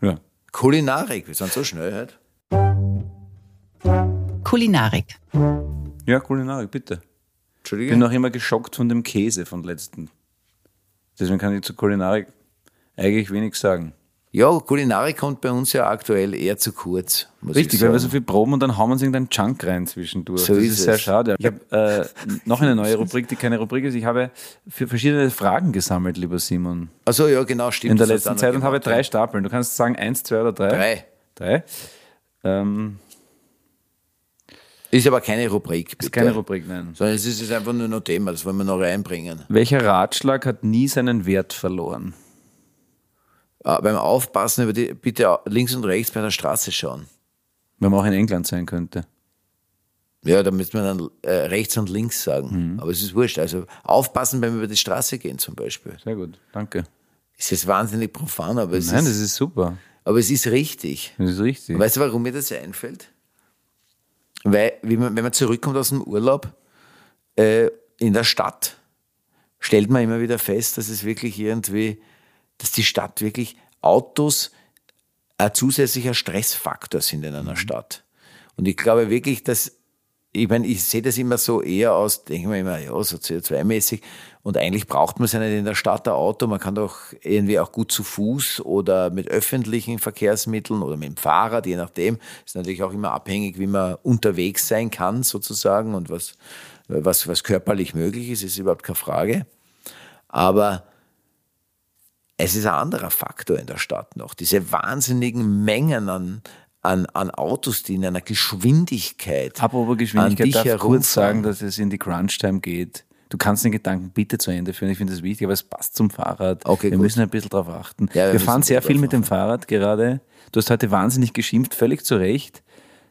A: Ja.
B: Kulinarik, wir sind so schnell heute.
D: Kulinarik.
A: ja, Kulinarik, bitte. Ich
B: Entschuldige.
A: bin noch immer geschockt von dem Käse von letzten. Deswegen kann ich zu Kulinarik eigentlich wenig sagen.
B: Ja, Kulinarik kommt bei uns ja aktuell eher zu kurz. Muss
A: Richtig,
B: ich
A: weil wir so viel proben und dann hauen wir uns irgendeinen Junk rein zwischendurch.
B: So
A: das
B: ist
A: ist sehr
B: es.
A: schade. Ich habe äh, noch eine neue Rubrik, die keine Rubrik ist. Ich habe für verschiedene Fragen gesammelt, lieber Simon,
B: Ach so, ja, genau, stimmt.
A: in der letzten Zeit und habe drei. Stapeln. Du kannst sagen eins, zwei oder drei.
B: Drei.
A: Drei. Ähm,
B: Ist aber keine Rubrik. Bitte.
A: ist keine Rubrik, nein.
B: Sondern es ist einfach nur noch Thema, das wollen wir noch reinbringen.
A: Welcher Ratschlag hat nie seinen Wert verloren?
B: äh, beim Aufpassen über die, bitte links und rechts bei der Straße schauen.
A: Wenn man auch in England sein könnte.
B: Ja, da müsste man dann äh, rechts und links sagen. Aber es ist wurscht. Also aufpassen beim über die Straße gehen zum Beispiel.
A: Sehr gut, danke.
B: Es ist wahnsinnig profan, aber es,
A: Nein,
B: ist,
A: das ist super.
B: aber es ist richtig.
A: Das ist richtig.
B: Weißt du, warum mir das einfällt? Weil, man, wenn man zurückkommt aus dem Urlaub äh, in der Stadt, stellt man immer wieder fest, dass es wirklich irgendwie, dass die Stadt wirklich Autos ein zusätzlicher Stressfaktor sind in einer Stadt. Und ich glaube wirklich, dass, ich meine, ich sehe das immer so eher aus, denke mir immer, ja, so CO2-mäßig. Und eigentlich braucht man es ja nicht in der Stadt ein Auto. Man kann doch irgendwie auch gut zu Fuß oder mit öffentlichen Verkehrsmitteln oder mit dem Fahrrad, je nachdem. Ist natürlich auch immer abhängig, wie man unterwegs sein kann, sozusagen, und was, was, was körperlich möglich ist, ist überhaupt keine Frage. Aber es ist ein anderer Faktor in der Stadt noch. Diese wahnsinnigen Mengen an, an, an Autos, die in einer Geschwindigkeit.
A: Apropos
B: an
A: Geschwindigkeit,
B: dich
A: darf ich kurz sagen, dass es in die Crunch-Time geht. Du kannst den Gedanken bitte zu Ende führen. Ich finde das wichtig, aber es passt zum Fahrrad.
B: Okay,
A: wir
B: gut.
A: müssen ein bisschen drauf achten.
B: Ja, wir
A: wir, fahren sehr viel mit dem Fahrrad gerade. Du hast heute wahnsinnig geschimpft, völlig zu Recht,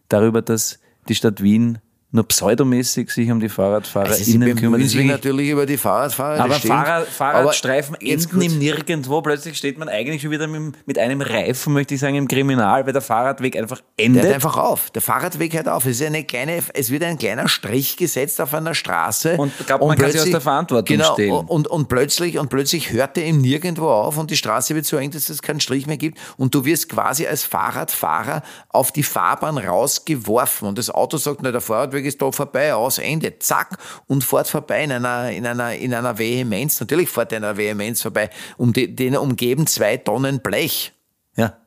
A: darüber, dass die Stadt Wien nur pseudomäßig sich um die Fahrradfahrer
B: Also sie
A: kümmert.
B: sich natürlich über die Fahrradfahrer.
A: aber. Fahrrad, Fahrradstreifen
B: Aber
A: enden im Nirgendwo. Plötzlich steht man eigentlich schon wieder mit, einem Reifen, möchte ich sagen, im Kriminal, weil der Fahrradweg einfach
B: Der
A: endet.
B: hört einfach auf. Der Fahrradweg hört auf. Es, ist eine kleine, es wird ein kleiner Strich gesetzt auf einer Straße.
A: Und ich glaube, man kann sich aus der Verantwortung
B: genau,
A: stehlen.
B: Und, und, plötzlich, und plötzlich hört er ihm nirgendwo auf und die Straße wird so eng, dass es keinen Strich mehr gibt. Und du wirst quasi als Fahrradfahrer auf die Fahrbahn rausgeworfen. Und das Auto sagt, na, der Fahrradweg ist da vorbei, aus, Ende, zack, und fährt vorbei in einer, in einer, in einer Vehemenz. Natürlich fährt er in einer Vehemenz vorbei. Um die, den umgeben zwei Tonnen Blech
A: ja.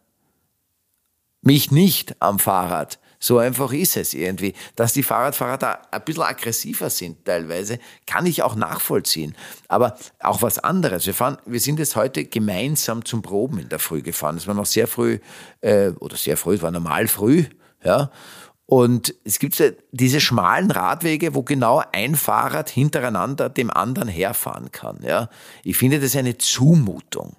B: mich nicht am Fahrrad. So einfach ist es irgendwie. Dass die Fahrradfahrer da ein bisschen aggressiver sind teilweise, kann ich auch nachvollziehen. Aber auch was anderes. Wir, fahren, wir sind jetzt heute gemeinsam zum Proben in der Früh gefahren. Es war noch sehr früh, äh, oder sehr früh, es war normal früh, ja. Und es gibt diese schmalen Radwege, wo genau ein Fahrrad hintereinander dem anderen herfahren kann. Ja. Ich finde das eine Zumutung.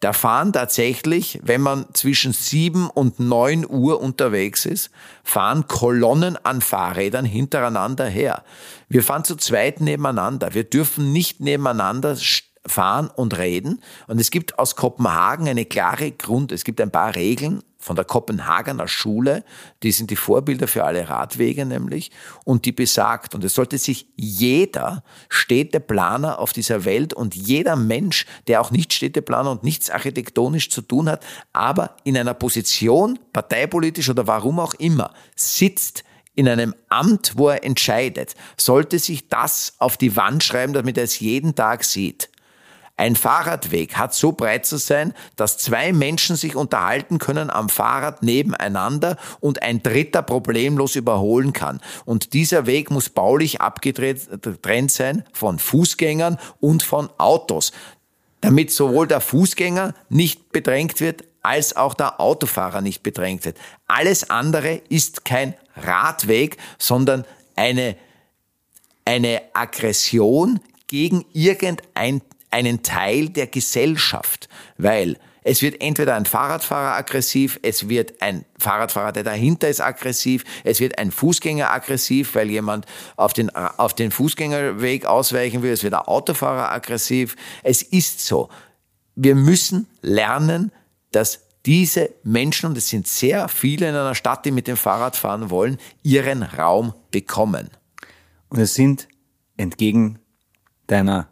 B: Da fahren tatsächlich, wenn man zwischen 7 und 9 Uhr unterwegs ist, fahren Kolonnen an Fahrrädern hintereinander her. Wir fahren zu zweit nebeneinander. Wir dürfen nicht nebeneinander fahren und reden. Und es gibt aus Kopenhagen eine klare Grund, es gibt ein paar Regeln von der Kopenhagener Schule, die sind die Vorbilder für alle Radwege nämlich, und die besagt, und es sollte sich jeder Städteplaner auf dieser Welt und jeder Mensch, der auch nicht Städteplaner und nichts architektonisch zu tun hat, aber in einer Position, parteipolitisch oder warum auch immer, sitzt, in einem Amt, wo er entscheidet, sollte sich das auf die Wand schreiben, damit er es jeden Tag sieht. Ein Fahrradweg hat so breit zu sein, dass zwei Menschen sich unterhalten können am Fahrrad nebeneinander und ein Dritter problemlos überholen kann. Und dieser Weg muss baulich abgetrennt sein von Fußgängern und von Autos, damit sowohl der Fußgänger nicht bedrängt wird, als auch der Autofahrer nicht bedrängt wird. Alles andere ist kein Radweg, sondern eine eine Aggression gegen irgendeinen einen Teil der Gesellschaft, weil es wird entweder ein Fahrradfahrer aggressiv, es wird ein Fahrradfahrer, der dahinter ist, aggressiv, es wird ein Fußgänger aggressiv, weil jemand auf den, auf den Fußgängerweg ausweichen will, es wird ein Autofahrer aggressiv. Es ist so. Wir müssen lernen, dass diese Menschen, und es sind sehr viele in einer Stadt, die mit dem Fahrrad fahren wollen, ihren Raum bekommen.
A: Und es sind entgegen deiner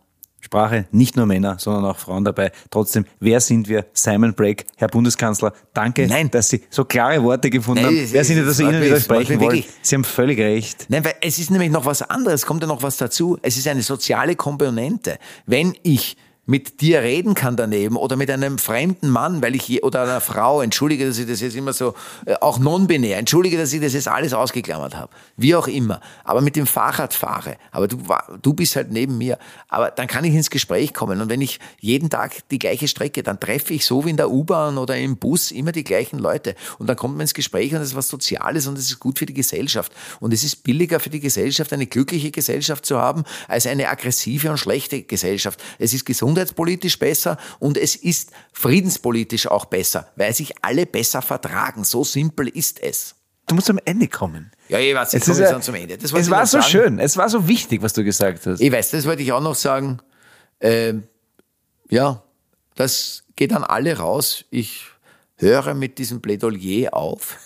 A: Sprache nicht nur Männer, sondern auch Frauen dabei. Trotzdem, wer sind wir? Simon Break, Herr Bundeskanzler, danke,
B: Nein.
A: dass Sie so klare Worte gefunden
B: Nein,
A: haben. Wer sind wir, dass Sie Ihnen widersprechen wollen? Sie haben völlig recht.
B: Nein, weil es ist nämlich noch was anderes, kommt ja noch was dazu. Es ist eine soziale Komponente. Wenn ich mit dir reden kann daneben oder mit einem fremden Mann, weil ich je, oder einer Frau, entschuldige, dass ich das jetzt immer so, äh, auch non-binär, entschuldige, dass ich das jetzt alles ausgeklammert habe, wie auch immer, aber mit dem Fahrrad fahre, aber du, du bist halt neben mir, aber dann kann ich ins Gespräch kommen. Und wenn ich jeden Tag die gleiche Strecke, dann treffe ich so wie in der U-Bahn oder im Bus immer die gleichen Leute. Und dann kommt man ins Gespräch und das ist was Soziales und es ist gut für die Gesellschaft. Und es ist billiger für die Gesellschaft, eine glückliche Gesellschaft zu haben, als eine aggressive und schlechte Gesellschaft. Es ist gesund gesundheitspolitisch besser und es ist friedenspolitisch auch besser, weil sich alle besser vertragen. So simpel ist es.
A: Du musst am Ende kommen.
B: Ja, ich weiß, ich
A: Es,
B: komme
A: ist
B: jetzt
A: ja-
B: dann zum Ende.
A: Es war so
B: sagen.
A: schön, es war so wichtig, was du gesagt hast.
B: Ich weiß, das wollte ich auch noch sagen. Ähm, ja, das geht an alle raus. Ich höre mit diesem Plädoyer auf.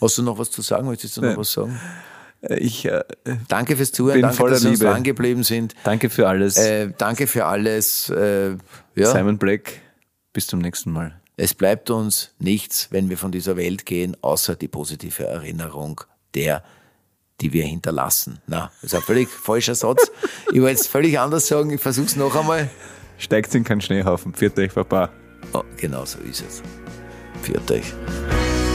B: Hast du noch was zu sagen? Möchtest du noch
A: Nein.
B: was sagen?
A: Ich äh,
B: Danke fürs Zuhören, danke,
A: voller
B: dass Sie uns dran geblieben sind.
A: danke für alles.
B: Äh, danke für alles. Äh, ja,
A: Simon Black, bis zum nächsten Mal.
B: es bleibt uns nichts, wenn wir von dieser Welt gehen, außer die positive Erinnerung der, die wir hinterlassen. Na, das ist ein völlig [laughs] falscher Satz. Ich wollte es völlig anders sagen. Ich versuche es noch einmal.
A: Steigt in keinen Schneehaufen. Viert euch, Papa.
B: Oh, genau so ist es. Führt euch.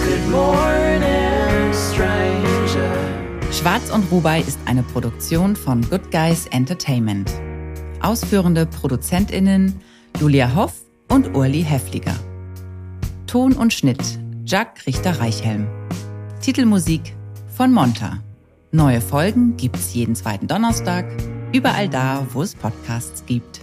C: Good morning, stranger.
D: Schwarz und Rubai ist eine Produktion von Good Guys Entertainment. Ausführende ProduzentInnen Julia Hoff und Urli Hefliger. Ton und Schnitt Jack Richter-Reichhelm. Titelmusik von Monta. Neue Folgen gibt's jeden zweiten Donnerstag, überall da, wo es Podcasts gibt.